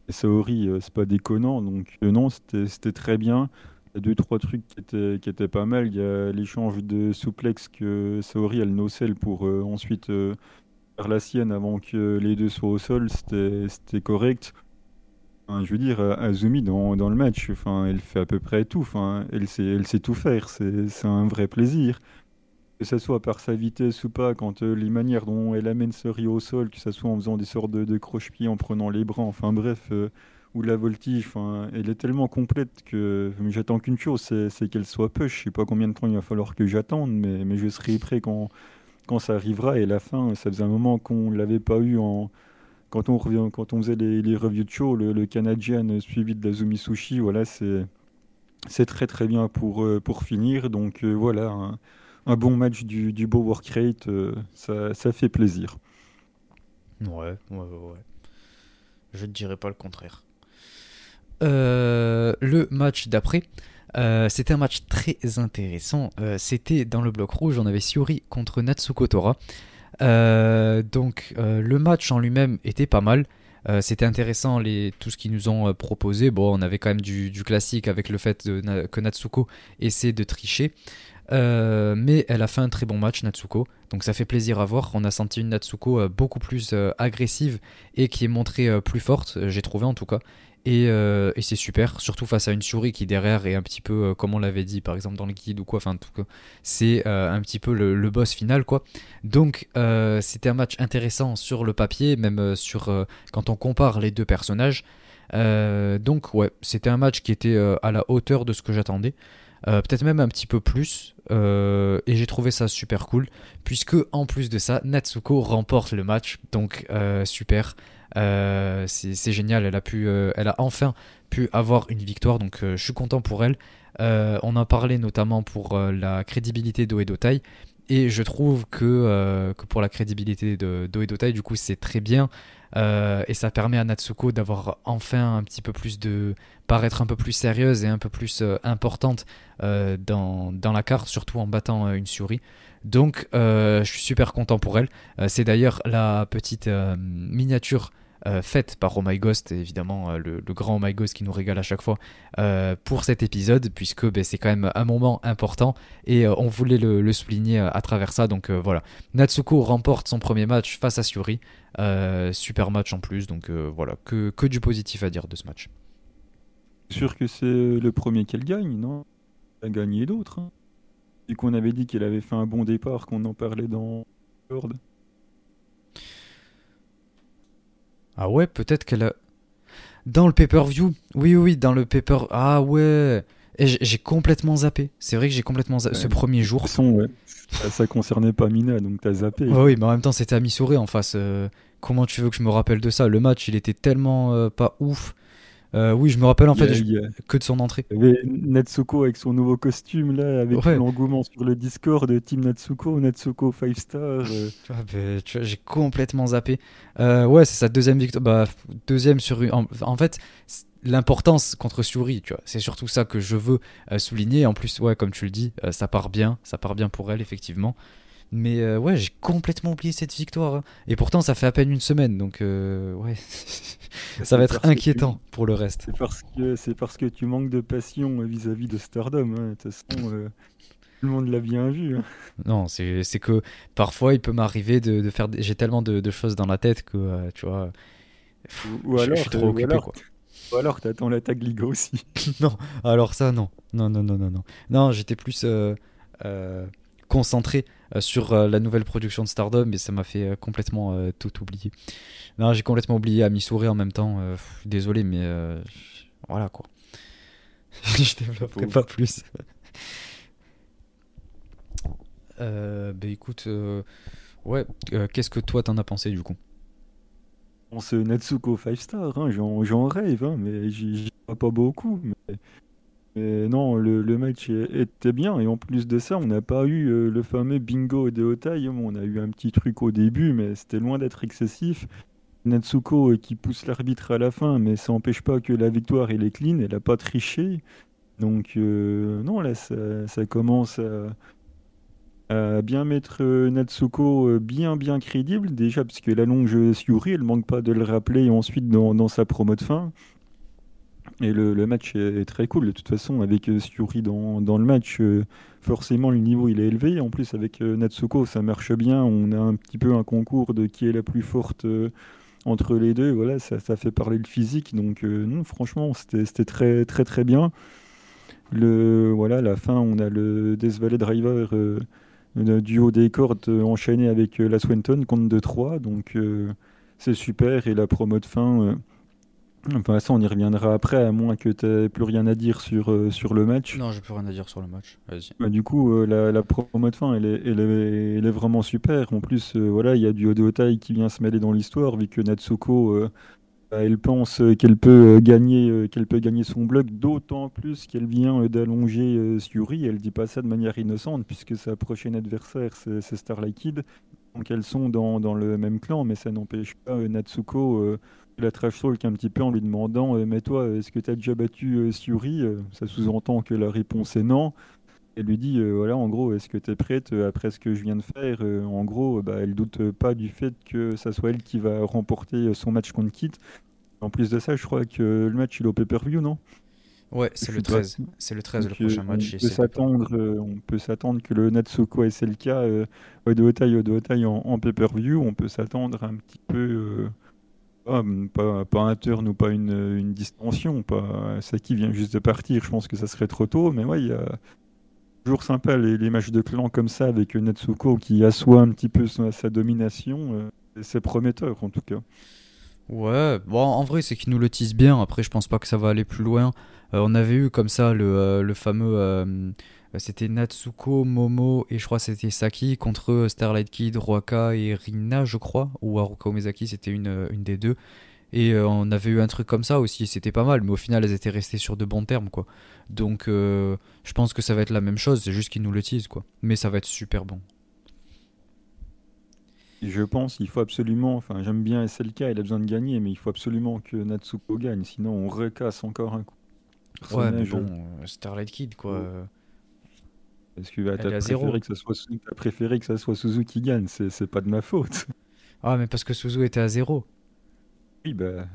Et Saori, euh, c'est pas déconnant. Donc, euh, non, c'était très bien. Il y a deux, trois trucs qui étaient, pas mal. Il y a l'échange de souplex que Saori, elle nocelle pour ensuite faire la sienne avant que les deux soient au sol. C'était correct. je veux dire, Azumi dans, le match, enfin, elle fait à peu près tout. Enfin, elle sait tout faire. C'est un vrai plaisir que ce soit par sa vitesse ou pas, quand euh, les manières dont elle amène Sori au sol, que ce soit en faisant des sortes de, de croche-pieds, en prenant les bras, enfin bref, euh, ou la voltige, elle est tellement complète que j'attends qu'une chose, c'est qu'elle soit push. Je sais pas combien de temps il va falloir que j'attende, mais, mais je serai prêt quand, quand ça arrivera. Et la fin, ça faisait un moment qu'on ne l'avait pas eu en, quand on, revient, quand on faisait les, les reviews de show, le, le Canadien suivi de la Sushi, voilà, c'est, très très bien pour, euh, pour finir. Donc euh, voilà, un, bon match du, du beau work euh, ça, ça, fait plaisir. Ouais, ouais, ouais. Je ne dirais pas le contraire. le match d'après, c'était un match très intéressant. c'était dans le bloc rouge, on avait Siori contre Natsuko Tora. Euh, donc euh, le match en lui-même était pas mal. Euh, c'était intéressant les, tout ce qu'ils nous ont proposé. Bon, on avait quand même du, classique avec le fait que Natsuko essaie de tricher. Mais elle a fait un très bon match, Natsuko. Donc ça fait plaisir à voir. On a senti une Natsuko beaucoup plus agressive et qui est montrée plus forte, j'ai trouvé en tout cas. Euh, et, c'est super, surtout face à une souris qui derrière est un petit peu, euh, comme on l'avait dit par exemple dans le guide ou quoi, enfin tout c'est euh, un petit peu le, boss final quoi. Donc c'était un match intéressant sur le papier, même sur quand on compare les deux personnages. donc ouais, c'était un match qui était à la hauteur de ce que j'attendais. Peut-être même un petit peu plus, et j'ai trouvé ça super cool, puisque en plus de ça, Natsuko remporte le match, donc super. Euh, c'est génial, elle a, euh, enfin pu avoir une victoire, donc euh, je suis content pour elle. on en parlait notamment pour la crédibilité d'Oedotai. Et je trouve que, que, pour la crédibilité de d'Oedotai, du coup, c'est très bien. Et ça permet à Natsuko d'avoir enfin un petit peu plus de. paraître un peu plus sérieuse et un peu plus importante dans, dans, la carte, surtout en battant une souris. Donc, je suis super content pour elle. c'est d'ailleurs la petite miniature euh, faite par Oh My Ghost, évidemment euh, le, grand Oh My Ghost qui nous régale à chaque fois euh, pour cet épisode, puisque ben, c'est quand même un moment important et on voulait le, souligner à travers ça. Donc voilà, Natsuko remporte son premier match face à Suri, super match en plus, donc voilà, que, que, du positif à dire de ce match. Sûr que c'est le premier qu'elle gagne, non? Elle a gagné d'autres. Hein. Et qu'on avait dit qu'elle avait fait un bon départ, qu'on en parlait dans Lord. Ah ouais, peut-être qu'elle a. Dans le pay-per-view Oui, oui, dans le pay-per. Ah ouais Et j'ai complètement zappé. C'est vrai que j'ai complètement zappé. Ce premier jour. ouais. ça, concernait pas Mina, donc t'as zappé. oui, mais en même temps, c'était à Missouri en face. Euh, comment tu veux que je me rappelle de ça? Le match, il était tellement euh, pas ouf. Euh, oui, je me rappelle en fait que de son entrée. Il y avait Natsuko avec son nouveau costume là, avec l'engouement sur le Discord de Team Natsuko, Natsuko 5 star. Euh. Ah, j'ai complètement zappé. Euh, ouais, c'est sa deuxième victoire. Bah, deuxième sur en, en fait, l'importance contre Suri, tu vois. C'est surtout ça que je veux souligner. En plus, ouais, comme tu le dis, ça part bien, ça part bien pour elle effectivement. Mais euh, ouais, j'ai complètement oublié cette victoire. Hein. Et pourtant, ça fait à peine une semaine, donc euh, ouais, ça va être inquiétant pour le reste. C'est parce que c'est parce que tu manques de passion vis-à-vis de Stardom. Hein. De toute façon, euh, tout le monde l'a bien vu. Hein. Non, c'est que parfois, il peut m'arriver de, de, faire. J'ai tellement de, de, choses dans la tête que tu vois. Ou, alors, je suis trop occupé, quoi. Ou alors, t'attends la tag Liga aussi. non, alors ça, non. Non, non, non, non, non. Non, j'étais plus euh, sur euh, la nouvelle production de Stardom, mais ça m'a fait euh, complètement tout oublier. Non, j'ai complètement oublié à m'y sourire en même temps. désolé, mais voilà quoi. je développerai pas plus. bah écoute, ouais, qu'est-ce que toi t'en as pensé du coup? On se Natsuko 5 star, hein, j'en rêve, hein, mais j'y vois pas beaucoup. Mais non, le, match était bien. Et en plus de ça, on n'a pas eu euh, le fameux bingo de Otai. On a eu un petit truc au début, mais c'était loin d'être excessif. Natsuko euh, qui pousse l'arbitre à la fin, mais ça n'empêche pas que la victoire elle est clean, elle n'a pas triché. Donc euh, non, là ça, commence à, bien mettre Natsuko bien bien crédible, déjà parce que la longe Yuri, elle manque pas de le rappeler ensuite dans sa promo de fin. Et le, match est, très cool. De toute façon, avec euh, Suri dans, le match, euh, forcément, le niveau il est élevé. En plus, avec euh, Natsuko, ça marche bien. On a un petit peu un concours de qui est la plus forte entre les deux. Voilà, ça, fait parler le physique. Donc, non, franchement, c'était très, très, très bien. Le, voilà, la fin, on a le Death Valley Driver du haut des cordes enchaîné avec la Swenton, compte de 3. Donc, c'est super. Et la promo de fin Enfin, ça, on y reviendra après, à moins que tu n'aies plus rien à dire sur, euh, sur le match. Non, j'ai plus rien à dire sur le match. Vas-y. Bah, du coup, euh, la, la promo de fin, elle est, elle est, elle est vraiment super. En plus, euh, voilà, il y a du Odotai qui vient se mêler dans l'histoire, vu que Natsuko, bah, elle pense qu'elle peut gagner, qu'elle peut gagner son bloc, d'autant plus qu'elle vient d'allonger Suri. Elle dit pas ça de manière innocente, puisque sa prochaine adversaire, c'est c'est Starlight Kid. Donc elles sont dans, dans le même clan, mais ça n'empêche pas Natsuko la trash talk un petit peu en lui demandant euh, Mais toi, est-ce que tu as déjà battu euh, Suri Euh, Ça sous-entend que la réponse est non. Elle lui dit Voilà, en gros, est-ce que tu es prête après ce que je viens de faire En gros, bah, elle doute pas du fait que ça soit elle qui va remporter son match contre Kit. En plus de ça, je crois que le match il est au pay-per-view, non? Ouais, c'est le suis pas 13. sûr. C'est le 13 le Donc, prochain on match. et peut s'attendre, euh, on peut s'attendre que le Natsuko SLK euh, Odotai Odotai en, en pay-per-view, on peut s'attendre un petit peu, euh, pas, pas, un turn ou pas une, une distension, pas vient juste de partir, je pense que ça serait trop tôt, mais ouais, il y a toujours sympa les, les matchs de clan comme ça avec Natsuko qui assoit un petit peu sa, sa domination, euh, c'est prometteur en tout cas. Ouais, bon, en vrai, c'est qu'ils nous le teasent bien. Après, je pense pas que ça va aller plus loin. Euh, on avait eu comme ça le, euh, le fameux. C'était Natsuko, Momo et je crois que c'était Saki contre Starlight Kid, Ruaka et Rina, je crois. Ou Haruka Umezaki, c'était une, euh, une des deux. Et euh, on avait eu un truc comme ça aussi, c'était pas mal, mais au final, elles étaient restées sur de bons termes, quoi. Donc, euh, je pense que ça va être la même chose, c'est juste qu'ils nous le teasent, quoi. Mais ça va être super bon. Je pense qu'il faut absolument, enfin j'aime bien SLK, il a besoin de gagner, mais il faut absolument que Natsuko gagne, sinon on recasse encore un coup. Ouais, mais bon, euh, Starlight Kid, quoi. Ouais. Parce que bah, t'as préféré que ça soit t'as préféré que ça soit Suzuki qui gagne, c'est pas de ma faute. Ah, mais parce que Suzu était à zéro. Oui bah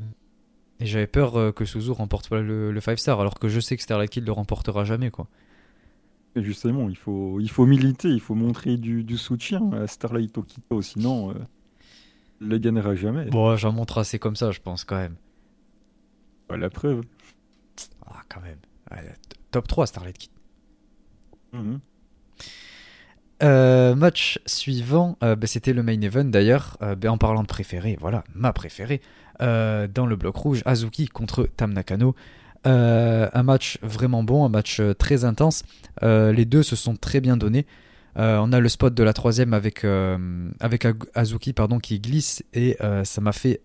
Et j'avais peur euh, que Suzu remporte pas le, le 5 star, alors que je sais que Starlight Kid le remportera jamais, quoi. et justement il faut il faut militer, il faut montrer du, du soutien à Starlight Okito, sinon euh, il le gagnera jamais. Bon, j'en montre assez comme ça, je pense, quand même. Bah, la preuve. Ah, quand même. Ouais, top 3, Starlight Kid. Mhm. Euh, match suivant, euh, bah, c'était le main event d'ailleurs. Euh, bah, en parlant de préféré, voilà, ma préférée. Dans le bloc rouge, Azuki contre Tam Nakano. Un match vraiment bon, un match très intense. Les deux se sont très bien donnés. On a le spot de la troisième avec, avec Azuki pardon, qui glisse et ça m'a fait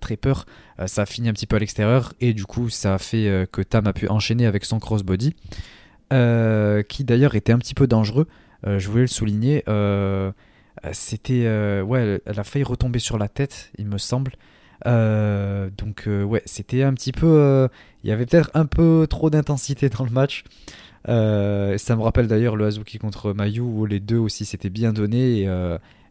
très peur. Ça a fini un petit peu à l'extérieur et du coup ça a fait que Tam a pu enchaîner avec son crossbody. Qui d'ailleurs était un petit peu dangereux. Euh, je voulais le souligner. Euh, c'était euh, ouais, elle a failli retomber sur la tête, il me semble. Donc ouais, c'était un petit peu. Il y avait peut-être un peu trop d'intensité dans le match. Ça me rappelle d'ailleurs le Azuki contre Mayu où les deux aussi s'étaient bien donnés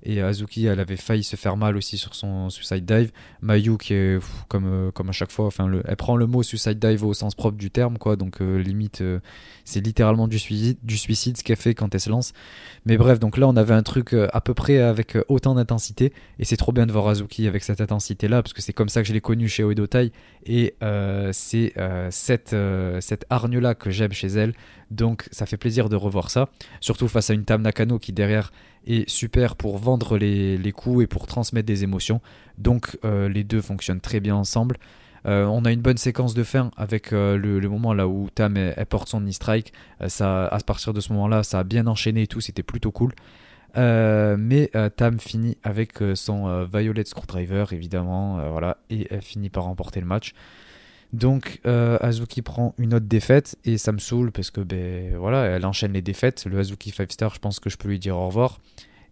et Azuki elle avait failli se faire mal aussi sur son suicide dive. Mayu qui est comme, euh, comme à chaque fois, enfin le, elle prend le mot suicide dive au sens propre du terme quoi, donc euh, limite euh, c'est littéralement du suicide, du suicide ce qu'elle fait quand elle se lance. Mais bref, donc là on avait un truc à peu près avec autant d'intensité et c'est trop bien de voir Azuki avec cette intensité là parce que c'est comme ça que je l'ai connu chez Oedotai et c'est cette, cette hargne là que j'aime chez elle. Donc ça fait plaisir de revoir ça, surtout face à une Tam Nakano qui derrière est super pour vendre les, coups et pour transmettre des émotions. Donc euh, les deux fonctionnent très bien ensemble. Euh, on a une bonne séquence de fin avec euh, le, moment là où Tam porte son knee strike. Ça, à partir de ce moment-là, ça a bien enchaîné et tout, c'était plutôt cool. Mais Tam finit avec son Violet Screwdriver évidemment, et elle finit par remporter le match. Donc euh, Azuki prend une autre défaite et ça me saoule parce que ben voilà, elle enchaîne les défaites. Le Azuki 5 star, je pense que je peux lui dire au revoir.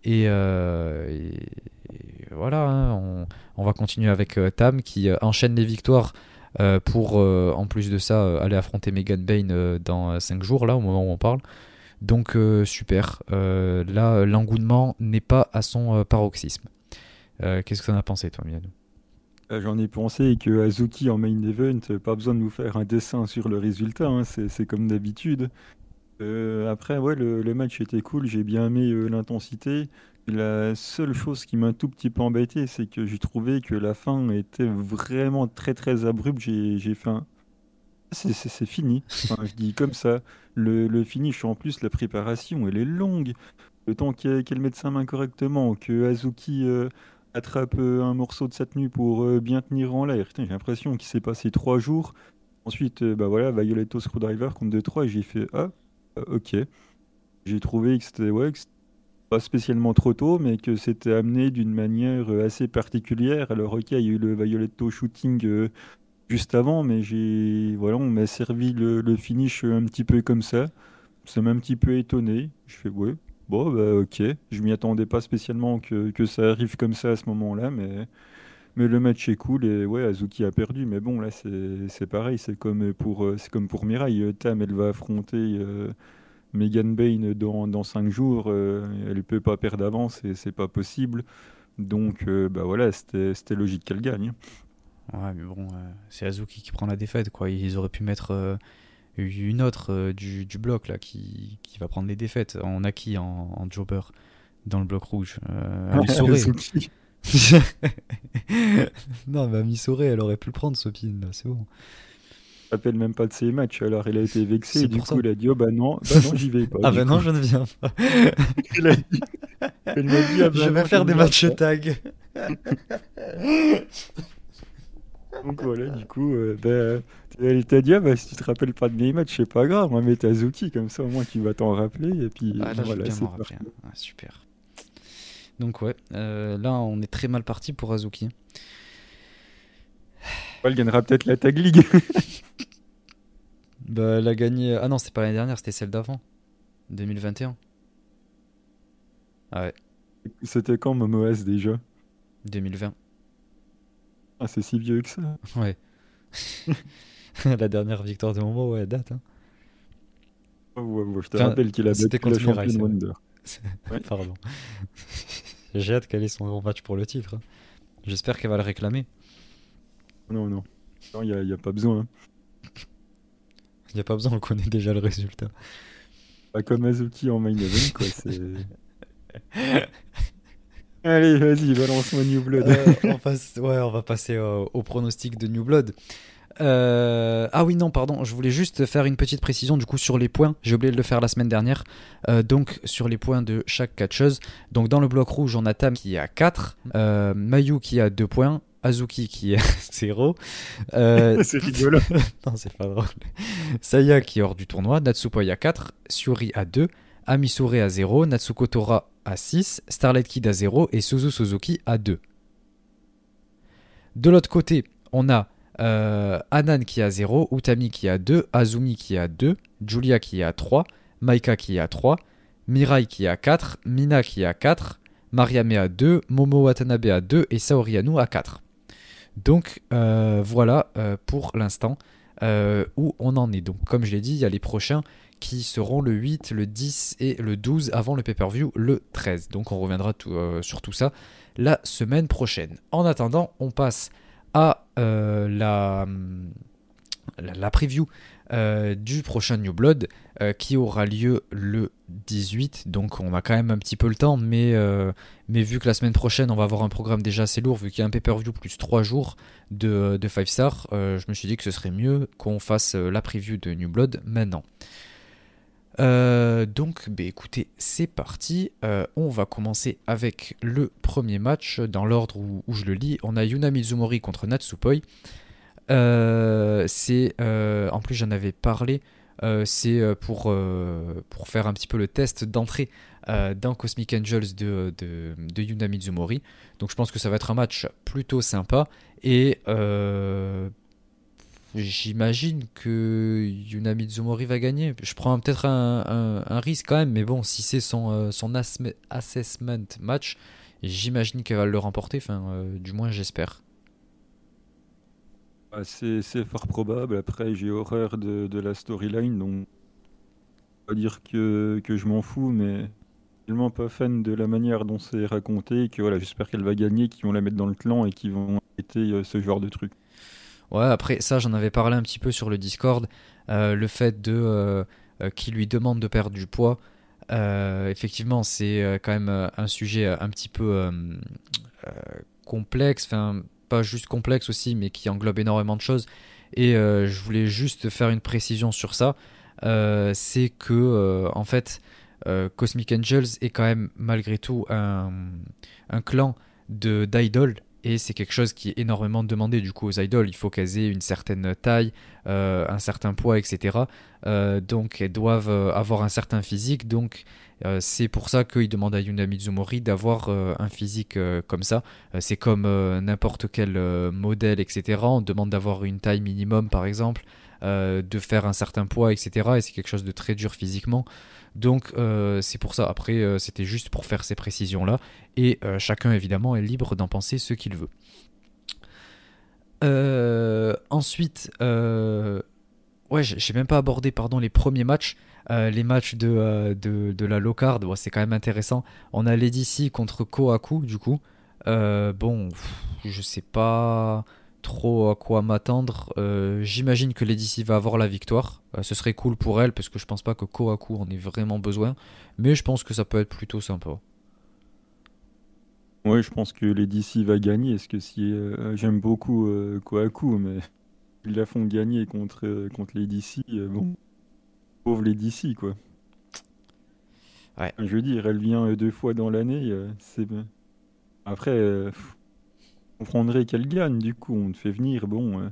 Et, euh, voilà, hein, on, va continuer avec euh, Tam qui enchaîne les victoires pour en plus de ça aller affronter Megan Bain dans 5 jours là au moment où on parle. Donc super. Là, l'engouement n'est pas à son paroxysme. Qu'est-ce que t'en as pensé toi, Miano? Euh, J'en ai pensé que Azuki en main event, euh, pas besoin de nous faire un dessin sur le résultat, hein, c'est comme d'habitude. Euh, après, ouais, le, match était cool, j'ai bien aimé euh, l'intensité. La seule chose qui m'a un tout petit peu embêté, c'est que j'ai trouvé que la fin était vraiment très très abrupte. J'ai fait un... C'est fini. Je dis comme ça. Le, finish, en plus, la préparation, elle est longue. Le temps qu'elle qu'elle mette sa main correctement, que Azuki euh, attrape un morceau de sa tenue pour bien tenir en l'air. J'ai l'impression qu'il s'est passé trois jours. Ensuite, bah voilà, Violetto Screwdriver contre 2-3 et j'ai fait Ah, ok. J'ai trouvé que c'était ouais, pas spécialement trop tôt, mais que c'était amené d'une manière assez particulière. Alors, ok, il y a eu le Violetto shooting juste avant, mais j'ai voilà, on m'a servi le, le, finish un petit peu comme ça. Ça m'a un petit peu étonné. Je fais ouais, bon bah ok. Je m'y attendais pas spécialement que, que, ça arrive comme ça à ce moment-là, mais mais le match est cool et ouais, Azuki a perdu. Mais bon là c'est pareil, c'est comme pour c'est comme pour Mirai. Tam elle va affronter euh, Megan Bain dans, dans 5 jours. Euh, elle peut pas perdre d'avance et c'est pas possible. Donc euh, bah voilà, c'était logique qu'elle gagne. Ouais, mais bon, euh, c'est Azuki qui prend la défaite, quoi. Ils auraient pu mettre euh, une autre euh, du, du, bloc, là, qui, qui, va prendre les défaites. On a qui en, en jobber dans le bloc rouge euh, Azuki. non, mais Amisore, elle aurait pu le prendre, Sopine, là, c'est bon. Elle rappelle même pas de ses matchs, alors elle a été vexée, et du coup, ça. elle a dit Oh bah non, bah non j'y vais pas. ah bah non, je ne viens pas. a dit, dit ah bah Je vais non, faire des matchs tag. Donc voilà, du coup, euh, bah, elle t'a dit, ah, bah, si tu te rappelles pas de mes matchs, c'est pas grave, moi, mets Azuki, comme ça au moins tu vas t'en rappeler. Et puis ah, là, voilà, c'est parti. Ah, super. Donc ouais, euh, là on est très mal parti pour Azuki. Elle gagnera peut-être la Tag League. bah, elle a gagné. Ah non, c'était pas l'année dernière, c'était celle d'avant. 2021. Ah ouais. C'était quand Momoas déjà? 2020. Ah, c'est si vieux que ça. Ouais. la dernière victoire de Momo, ouais, date. Hein. Oh, ouais, ouais, je te enfin, rappelle qu'il a battu la championne Wonder. Ouais. Pardon. J'ai hâte qu'elle ait son match pour le titre. Hein. J'espère qu'elle va le réclamer. Non, non. Non, il n'y a, a, pas besoin. Il n'y a pas besoin, on connaît déjà le résultat. Pas comme Azuki en main event, quoi. Allez, vas-y, balance-moi New Blood. euh, on passe, ouais, on va passer au, au pronostic de New Blood. Euh, ah oui, non, pardon, je voulais juste faire une petite précision du coup sur les points. J'ai oublié de le faire la semaine dernière. Euh, donc, sur les points de chaque catcheuse. Donc, dans le bloc rouge, on a Tam qui a 4, euh, Mayu qui a 2 points, Azuki qui est 0. Euh, c'est rigolo. non, c'est pas drôle. Saya qui est hors du tournoi, Natsupoi a 4, Suri a 2, Amisure à 0, Natsuko Tora à 6, Starlight Kid à 0 et Suzu Suzuki à 2. De l'autre côté, on a euh, Anan qui a 0, Utami qui a 2, Azumi qui a 2, Julia qui a 3, Maika qui a 3, Mirai qui a 4, Mina qui a 4, Mariame a 2, Momo Watanabe a 2 et Saori Anu a 4. Donc euh, voilà euh, pour l'instant euh, où on en est. Donc comme je l'ai dit, il y a les prochains qui seront le 8, le 10 et le 12 avant le pay-per-view le 13. Donc on reviendra euh, sur tout ça la semaine prochaine. En attendant, on passe à euh, la, la, la, preview euh, du prochain New Blood qui aura lieu le 18. Donc on a quand même un petit peu le temps, mais, mais vu que la semaine prochaine on va avoir un programme déjà assez lourd, vu qu'il y a un pay-per-view plus 3 jours de, de 5 stars, je me suis dit que ce serait mieux qu'on fasse la preview de New Blood maintenant. Euh, donc, bah, écoutez, c'est parti. Euh, on va commencer avec le premier match dans l'ordre où, je le lis. On a Yuna Mizumori contre Natsupoi. Euh, c'est en plus j'en avais parlé. c'est pour, pour faire un petit peu le test d'entrée dans Cosmic Angels de, de, de, Yuna Mizumori. Donc je pense que ça va être un match plutôt sympa et J'imagine que Yuna Mizumori va gagner. Je prends peut-être un, risque quand même, mais bon, si c'est son, euh, assessment match, j'imagine qu'elle va le remporter. Enfin, euh, du moins, j'espère. Ah, c'est fort probable. Après, j'ai horreur de, la storyline, donc pas dire que, que je m'en fous, mais tellement pas fan de la manière dont c'est raconté que voilà, j'espère qu'elle va gagner, qu'ils vont la mettre dans le clan et qu'ils vont arrêter euh, ce genre de truc. Ouais, après ça, j'en avais parlé un petit peu sur le Discord. Euh, le fait de euh, euh, qui lui demande de perdre du poids, effectivement, c'est quand même un sujet un petit peu complexe. Enfin, pas juste complexe aussi, mais qui englobe énormément de choses. Et je voulais juste faire une précision sur ça. c'est que en fait, Cosmic Angels est quand même malgré tout un, clan de d'idol et c'est quelque chose qui est énormément demandé du coup aux idoles. Il faut qu'elles aient une certaine taille, euh, un certain poids, etc. Euh, donc elles doivent euh, avoir un certain physique. Donc c'est pour ça qu'ils demandent à Yuna Mizumori d'avoir un physique comme ça. c'est comme n'importe quel modèle, etc. On demande d'avoir une taille minimum par exemple, de faire un certain poids, etc. Et c'est quelque chose de très dur physiquement. Donc euh, c'est pour ça. Après, euh, c'était juste pour faire ces précisions-là. Et euh, chacun, évidemment, est libre d'en penser ce qu'il veut. ensuite, ouais, j'ai même pas abordé pardon, les premiers matchs. les matchs de, de, la low-card, c'est quand même intéressant. On a Lady contre Kohaku, du coup. bon, je sais pas trop à quoi m'attendre. Euh, j'imagine que Lady va avoir la victoire. Euh, ce serait cool pour elle parce que je pense pas que Kohaku en ait vraiment besoin. Mais je pense que ça peut être plutôt sympa. Ouais, je pense que Lady va gagner. Parce que si euh, j'aime beaucoup Kohaku, mais ils la font gagner contre, contre Lady bon, pauvre Lady quoi. Ouais. Je veux dire, elle vient deux fois dans l'année. c'est après prendrait qu'elle gagne, du coup, on te fait venir, bon,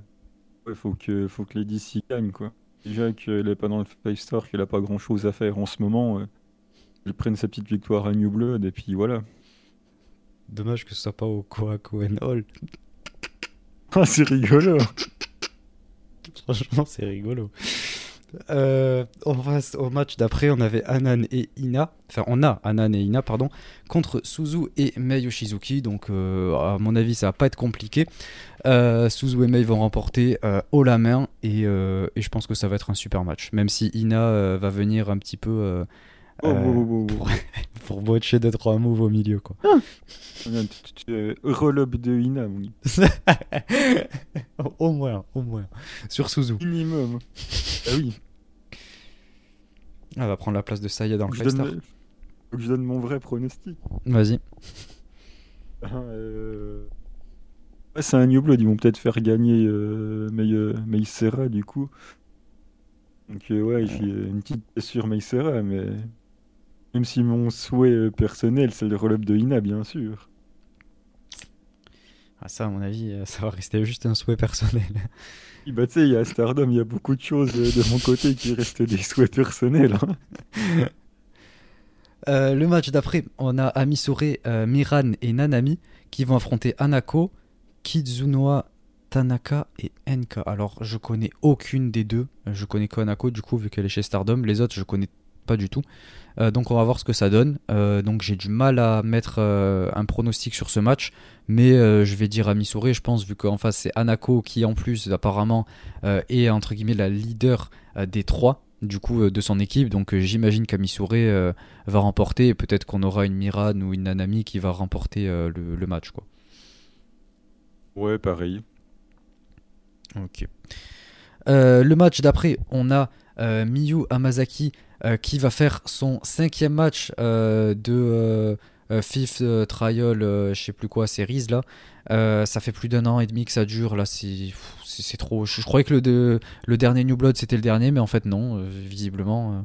il faut que, faut que Lady gagne, quoi. Déjà qu'elle n'est pas dans le Five Star, qu'elle a pas grand chose à faire en ce moment, elle prenne sa petite victoire à New Blood, et puis voilà. Dommage que ce soit pas au Korakuen Hall. ah, c'est rigolo! Franchement, c'est rigolo. Euh, on passe au match d'après. On avait Anan et Ina. Enfin, on a Anan et Ina, pardon, contre Suzu et Mei Yoshizuki. Donc, euh, à mon avis, ça va pas être compliqué. Euh, Suzu et Mei vont remporter haut la main. Et, et, je pense que ça va être un super match. Même si Ina va venir un petit peu. Oh, oh, oh, pour, pour botcher 2-3 moves au milieu quoi. Ah. Relob de Ina, au moins, au moins. Sur Suzu. Minimum. ah oui. Elle va prendre la place de Saya dans le je donne, je donne mon vrai pronostic. Vas-y. Ah, euh... c'est un New Blood, ils vont peut-être faire gagner euh, Meisera du coup. Donc euh, ouais, j'ai une petite sur Meisera, mais même si mon souhait euh, personnel, c'est le roll-up de Ina, bien sûr. Ah, ça, à mon avis, euh, ça va rester juste un souhait personnel. bah, tu sais, il y a Stardom, il y a beaucoup de choses euh, de mon côté qui restent des souhaits personnels. Hein. le match d'après, on a Amisure, Miran et Nanami qui vont affronter Anako, Kizunoa, Tanaka et Enka. Alors, je connais aucune des deux. Je connais qu'Anako, du coup, vu qu'elle est chez Stardom. Les autres, je connais pas du tout. Euh, donc on va voir ce que ça donne. Euh, donc j'ai du mal à mettre euh, un pronostic sur ce match, mais je vais dire à Missouri, je pense, vu qu'en face c'est Anako qui en plus apparemment est entre guillemets la leader des trois du coup de son équipe. Donc j'imagine qu'Amisure va remporter. Peut-être qu'on aura une Miran ou une Nanami qui va remporter le, match. Quoi. Ouais, pareil. Ok. le match d'après, on a Miyu Amazaki qui va faire son cinquième match euh, de euh, Fifth Trial, je sais plus quoi, Series là. ça fait plus d'un an et demi que ça dure là, c'est trop. Je, croyais que le, le dernier New Blood c'était le dernier, mais en fait non, visiblement.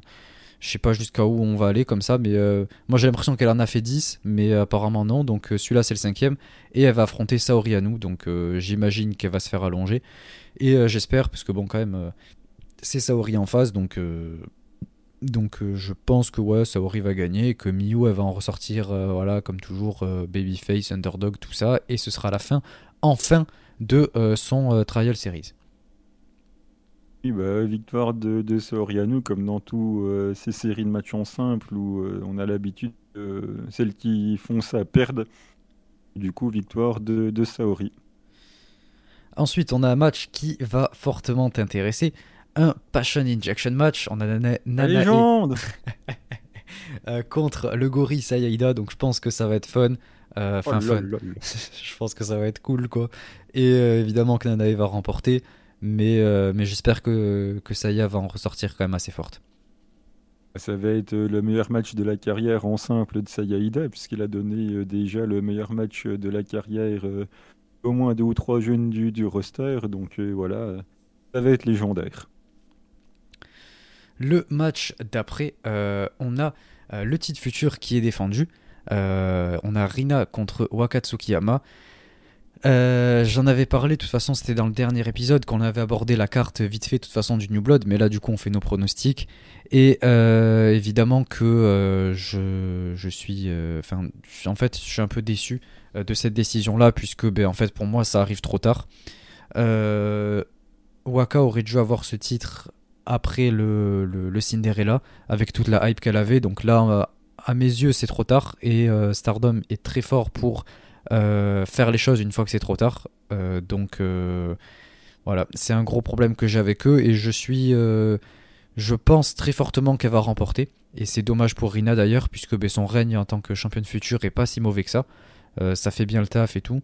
je sais pas jusqu'à où on va aller comme ça, mais moi j'ai l'impression qu'elle en a fait 10, mais apparemment non. Donc celui-là c'est le cinquième. Et elle va affronter Saori Anu, donc j'imagine qu'elle va se faire allonger. Et j'espère, parce que bon, quand même, c'est Saori en face, donc donc euh, je pense que ouais, Saori va gagner et que Miyu elle va en ressortir euh, voilà comme toujours euh, babyface, underdog, tout ça et ce sera la fin enfin de son trial series. Oui, bah, victoire de, de Saori comme dans tous ces séries de matchs en simple où on a l'habitude celles qui font ça perdent. Du coup, victoire de, de Saori. Ensuite, on a un match qui va fortement t'intéresser un Passion Injection match. On a Nana, légende euh, contre le gorille Sayaida, donc je pense que ça va être fun. Euh, enfin, oh fun. je pense que ça va être cool, quoi. Et euh, évidemment que Nanae va remporter, mais, mais j'espère que, que Saya va en ressortir quand même assez forte. Ça va être le meilleur match de la carrière en simple de Sayaida, puisqu'il a donné déjà le meilleur match de la carrière au moins deux ou trois jeunes du, du roster, donc voilà, ça va être légendaire. Le match d'après, euh, on a euh, le titre futur qui est défendu. on a Rina contre Wakatsukiyama. Euh, j'en avais parlé, de toute façon, c'était dans le dernier épisode qu'on avait abordé la carte vite fait, de toute façon, du New Blood, mais là, du coup, on fait nos pronostics. Et euh, évidemment que euh, je, suis. En fait, je suis un peu déçu de cette décision-là, puisque, ben, pour moi, ça arrive trop tard. Waka aurait dû avoir ce titre après le, le, Cinderella, avec toute la hype qu'elle avait. Donc là, à mes yeux, c'est trop tard. Et Stardom est très fort pour euh, faire les choses une fois que c'est trop tard. Euh, donc euh, voilà, c'est un gros problème que j'ai avec eux et je suis, je pense très fortement qu'elle va remporter. Et c'est dommage pour Rina d'ailleurs, puisque ben, son règne en tant que championne future est pas si mauvais que ça. ça fait bien le taf et tout.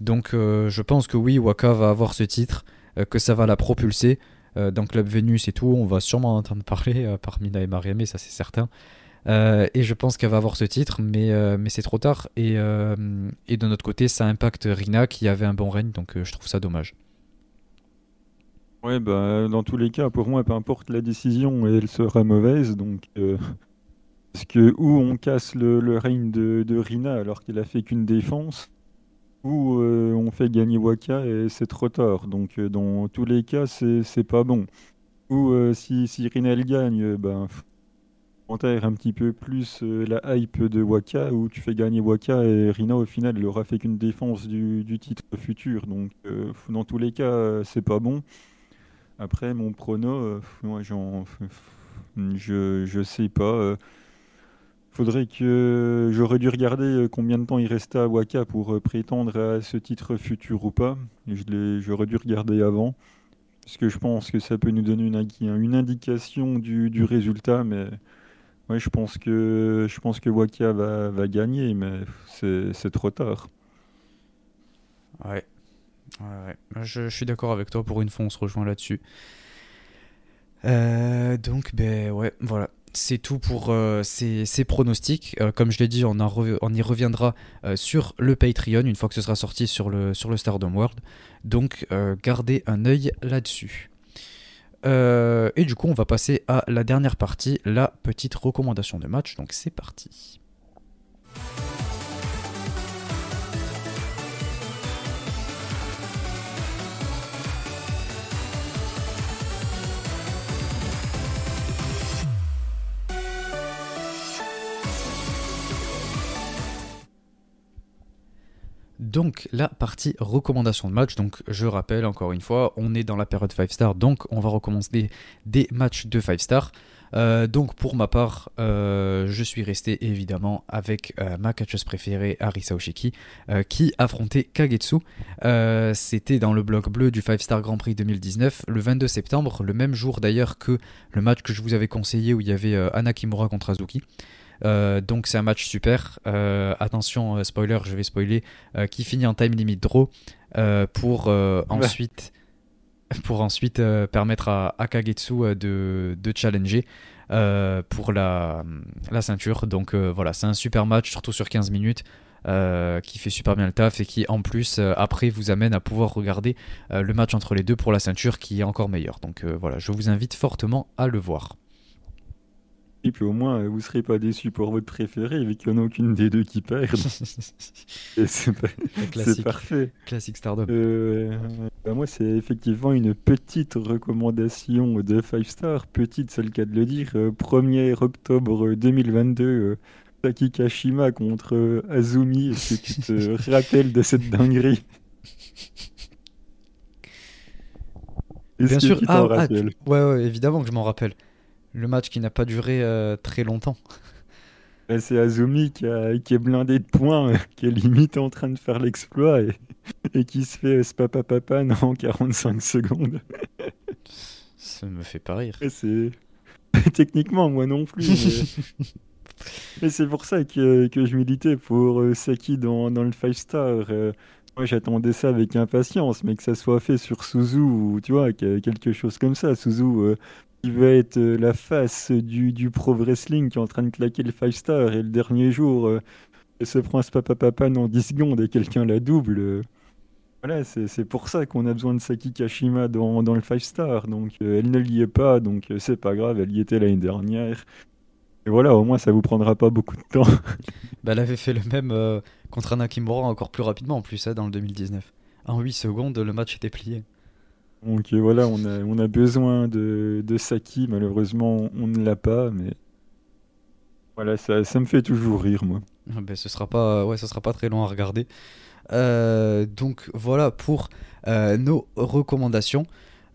Donc je pense que oui, Waka va avoir ce titre, que ça va la propulser dans Club Venus et tout. On va sûrement entendre parler par Mina et Mariamé, ça c'est certain. Euh, et je pense qu'elle va avoir ce titre, mais, euh, mais c'est trop tard. Et, euh, et, de notre côté, ça impacte Rina qui avait un bon règne, donc je trouve ça dommage. Ouais, bah, dans tous les cas, pour moi, peu importe la décision, elle sera mauvaise. Donc, parce que ou on casse le, le règne de, de, Rina alors qu'elle a fait qu'une défense, ou on fait gagner Waka et c'est trop tard. Donc, dans tous les cas, c'est pas bon. Ou si, si Rina elle gagne, ben un petit peu plus euh, la hype de Waka où tu fais gagner Waka et Rina au final il aura fait qu'une défense du, titre futur donc euh, dans tous les cas c'est pas bon après mon prono euh, moi j'en je, je sais pas faudrait que j'aurais dû regarder combien de temps il restait à Waka pour prétendre à ce titre futur ou pas j'aurais dû regarder avant parce que je pense que ça peut nous donner une, indication du, résultat mais oui, je pense que je pense que Wakia va, gagner, mais c'est trop tard. Ouais. ouais, Je, je, suis d'accord avec toi. Pour une fois, on se rejoint là-dessus. Euh, donc, ben ouais, voilà. C'est tout pour euh, ces, pronostics. Euh, comme je l'ai dit, on, y reviendra sur le Patreon une fois que ce sera sorti sur le, sur le Stardom World. Donc, gardez un œil là-dessus. Euh, et du coup, on va passer à la dernière partie, la petite recommandation de match. Donc c'est parti. Donc la partie recommandation de match, donc je rappelle encore une fois, on est dans la période 5 star, donc on va recommencer des matchs de 5 stars. Euh, donc pour ma part, euh, je suis resté évidemment avec euh, ma catcheuse préférée, Arisa Oshiki, qui affrontait Kagetsu. C'était dans le bloc bleu du 5 Star Grand Prix 2019, le 22 septembre, le même jour d'ailleurs que le match que je vous avais conseillé où il y avait Anna Kimura contre Azuki. Euh, donc c'est un match super. Euh, attention, euh, spoiler, je vais spoiler, qui finit en time limit draw pour ensuite pour ensuite permettre à, Kagetsu de, de challenger pour la, la, ceinture. Donc voilà, c'est un super match, surtout sur 15 minutes. qui fait super bien le taf et qui en plus après vous amène à pouvoir regarder le match entre les deux pour la ceinture qui est encore meilleur. Donc voilà, je vous invite fortement à le voir. Et puis au moins, vous ne serez pas déçu pour votre préféré, vu qu'il n'y en a aucune des deux qui perd. c'est parfait. Classique Stardom. Euh, bah, moi, c'est effectivement une petite recommandation de 5 Star. Petite, c'est le cas de le dire. 1er euh, octobre 2022, euh, Taki Kashima contre Azumi. Est-ce que tu te rappelles de cette dinguerie? Bien sûr. Ah, ah ouais, ouais, évidemment que je m'en rappelle le match qui n'a pas duré euh, très longtemps. C'est Azumi qui, est blindé de points, euh, qui est limite en train de faire l'exploit et, qui se fait spapapapan en 45 secondes. Ça me fait pas rire. C'est Techniquement, moi non plus. Mais, c'est pour ça que, je militais pour euh, Saki dans, le 5 star. moi, j'attendais ça avec impatience, mais que ça soit fait sur Suzu ou tu vois, quelque chose comme ça. Suzu, il va être euh, la face du, du, pro wrestling qui est en train de claquer le 5 star et le dernier jour euh, se prend ce papa papa en 10 secondes et quelqu'un la double. Euh. voilà, c'est pour ça qu'on a besoin de Saki Kashima dans, dans le 5 star. Donc elle ne l'y est pas, donc c'est pas grave, elle y était l'année dernière. Et voilà, au moins ça vous prendra pas beaucoup de temps. bah, elle avait fait le même euh, contre un Nakamura encore plus rapidement en plus hein, dans le 2019. En 8 secondes, le match était plié. Donc voilà, on a, besoin de, Saki, malheureusement on ne l'a pas, mais voilà, ça, ça me fait toujours rire moi. Ah, ben, ce sera pas, ouais, ce sera pas très long à regarder. Euh, donc voilà pour euh, nos recommandations.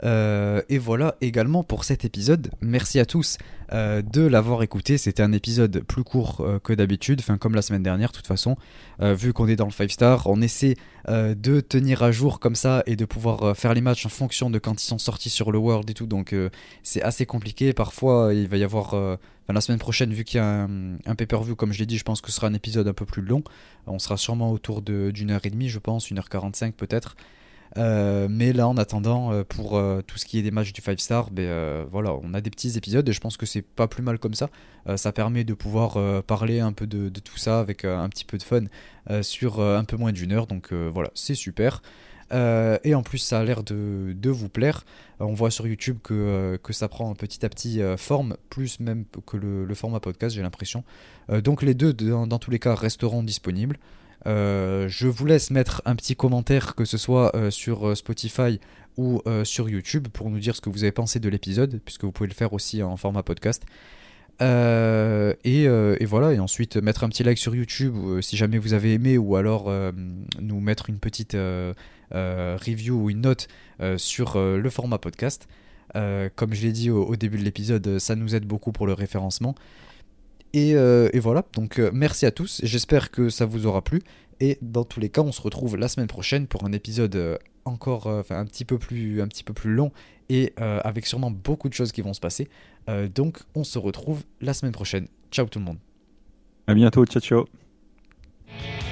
Euh, et voilà également pour cet épisode. Merci à tous euh, de l'avoir écouté. C'était un épisode plus court euh, que d'habitude, comme la semaine dernière de toute façon. vu qu'on est dans le 5 star, on essaie de tenir à jour comme ça et de pouvoir faire les matchs en fonction de quand ils sont sortis sur le World et tout. Donc c'est assez compliqué. Parfois il va y avoir... la semaine prochaine, vu qu'il y a un, pay-per-view, comme je l'ai dit, je pense que ce sera un épisode un peu plus long. On sera sûrement autour d'une heure et demie, je pense, une heure 45 peut-être. Euh, mais là, en attendant, euh, pour euh, tout ce qui est des matchs du 5 star, ben, voilà, on a des petits épisodes et je pense que c'est pas plus mal comme ça. ça permet de pouvoir parler un peu de, tout ça avec un petit peu de fun sur un peu moins d'une heure. Donc voilà, c'est super. et en plus, ça a l'air de, vous plaire. on voit sur YouTube que, ça prend petit à petit forme, plus même que le, format podcast, j'ai l'impression. donc les deux, dans, tous les cas, resteront disponibles. Euh, je vous laisse mettre un petit commentaire, que ce soit euh, sur euh, Spotify ou sur YouTube, pour nous dire ce que vous avez pensé de l'épisode, puisque vous pouvez le faire aussi en format podcast. et, voilà, et ensuite mettre un petit like sur YouTube si jamais vous avez aimé, ou alors nous mettre une petite review ou une note sur le format podcast. comme je l'ai dit au, début de l'épisode, ça nous aide beaucoup pour le référencement. Euh, et, voilà, donc euh, merci à tous, j'espère que ça vous aura plu. Et dans tous les cas, on se retrouve la semaine prochaine pour un épisode euh, encore un, petit peu plus, un petit peu plus long et avec sûrement beaucoup de choses qui vont se passer. donc on se retrouve la semaine prochaine. Ciao tout le monde. À bientôt, ciao ciao.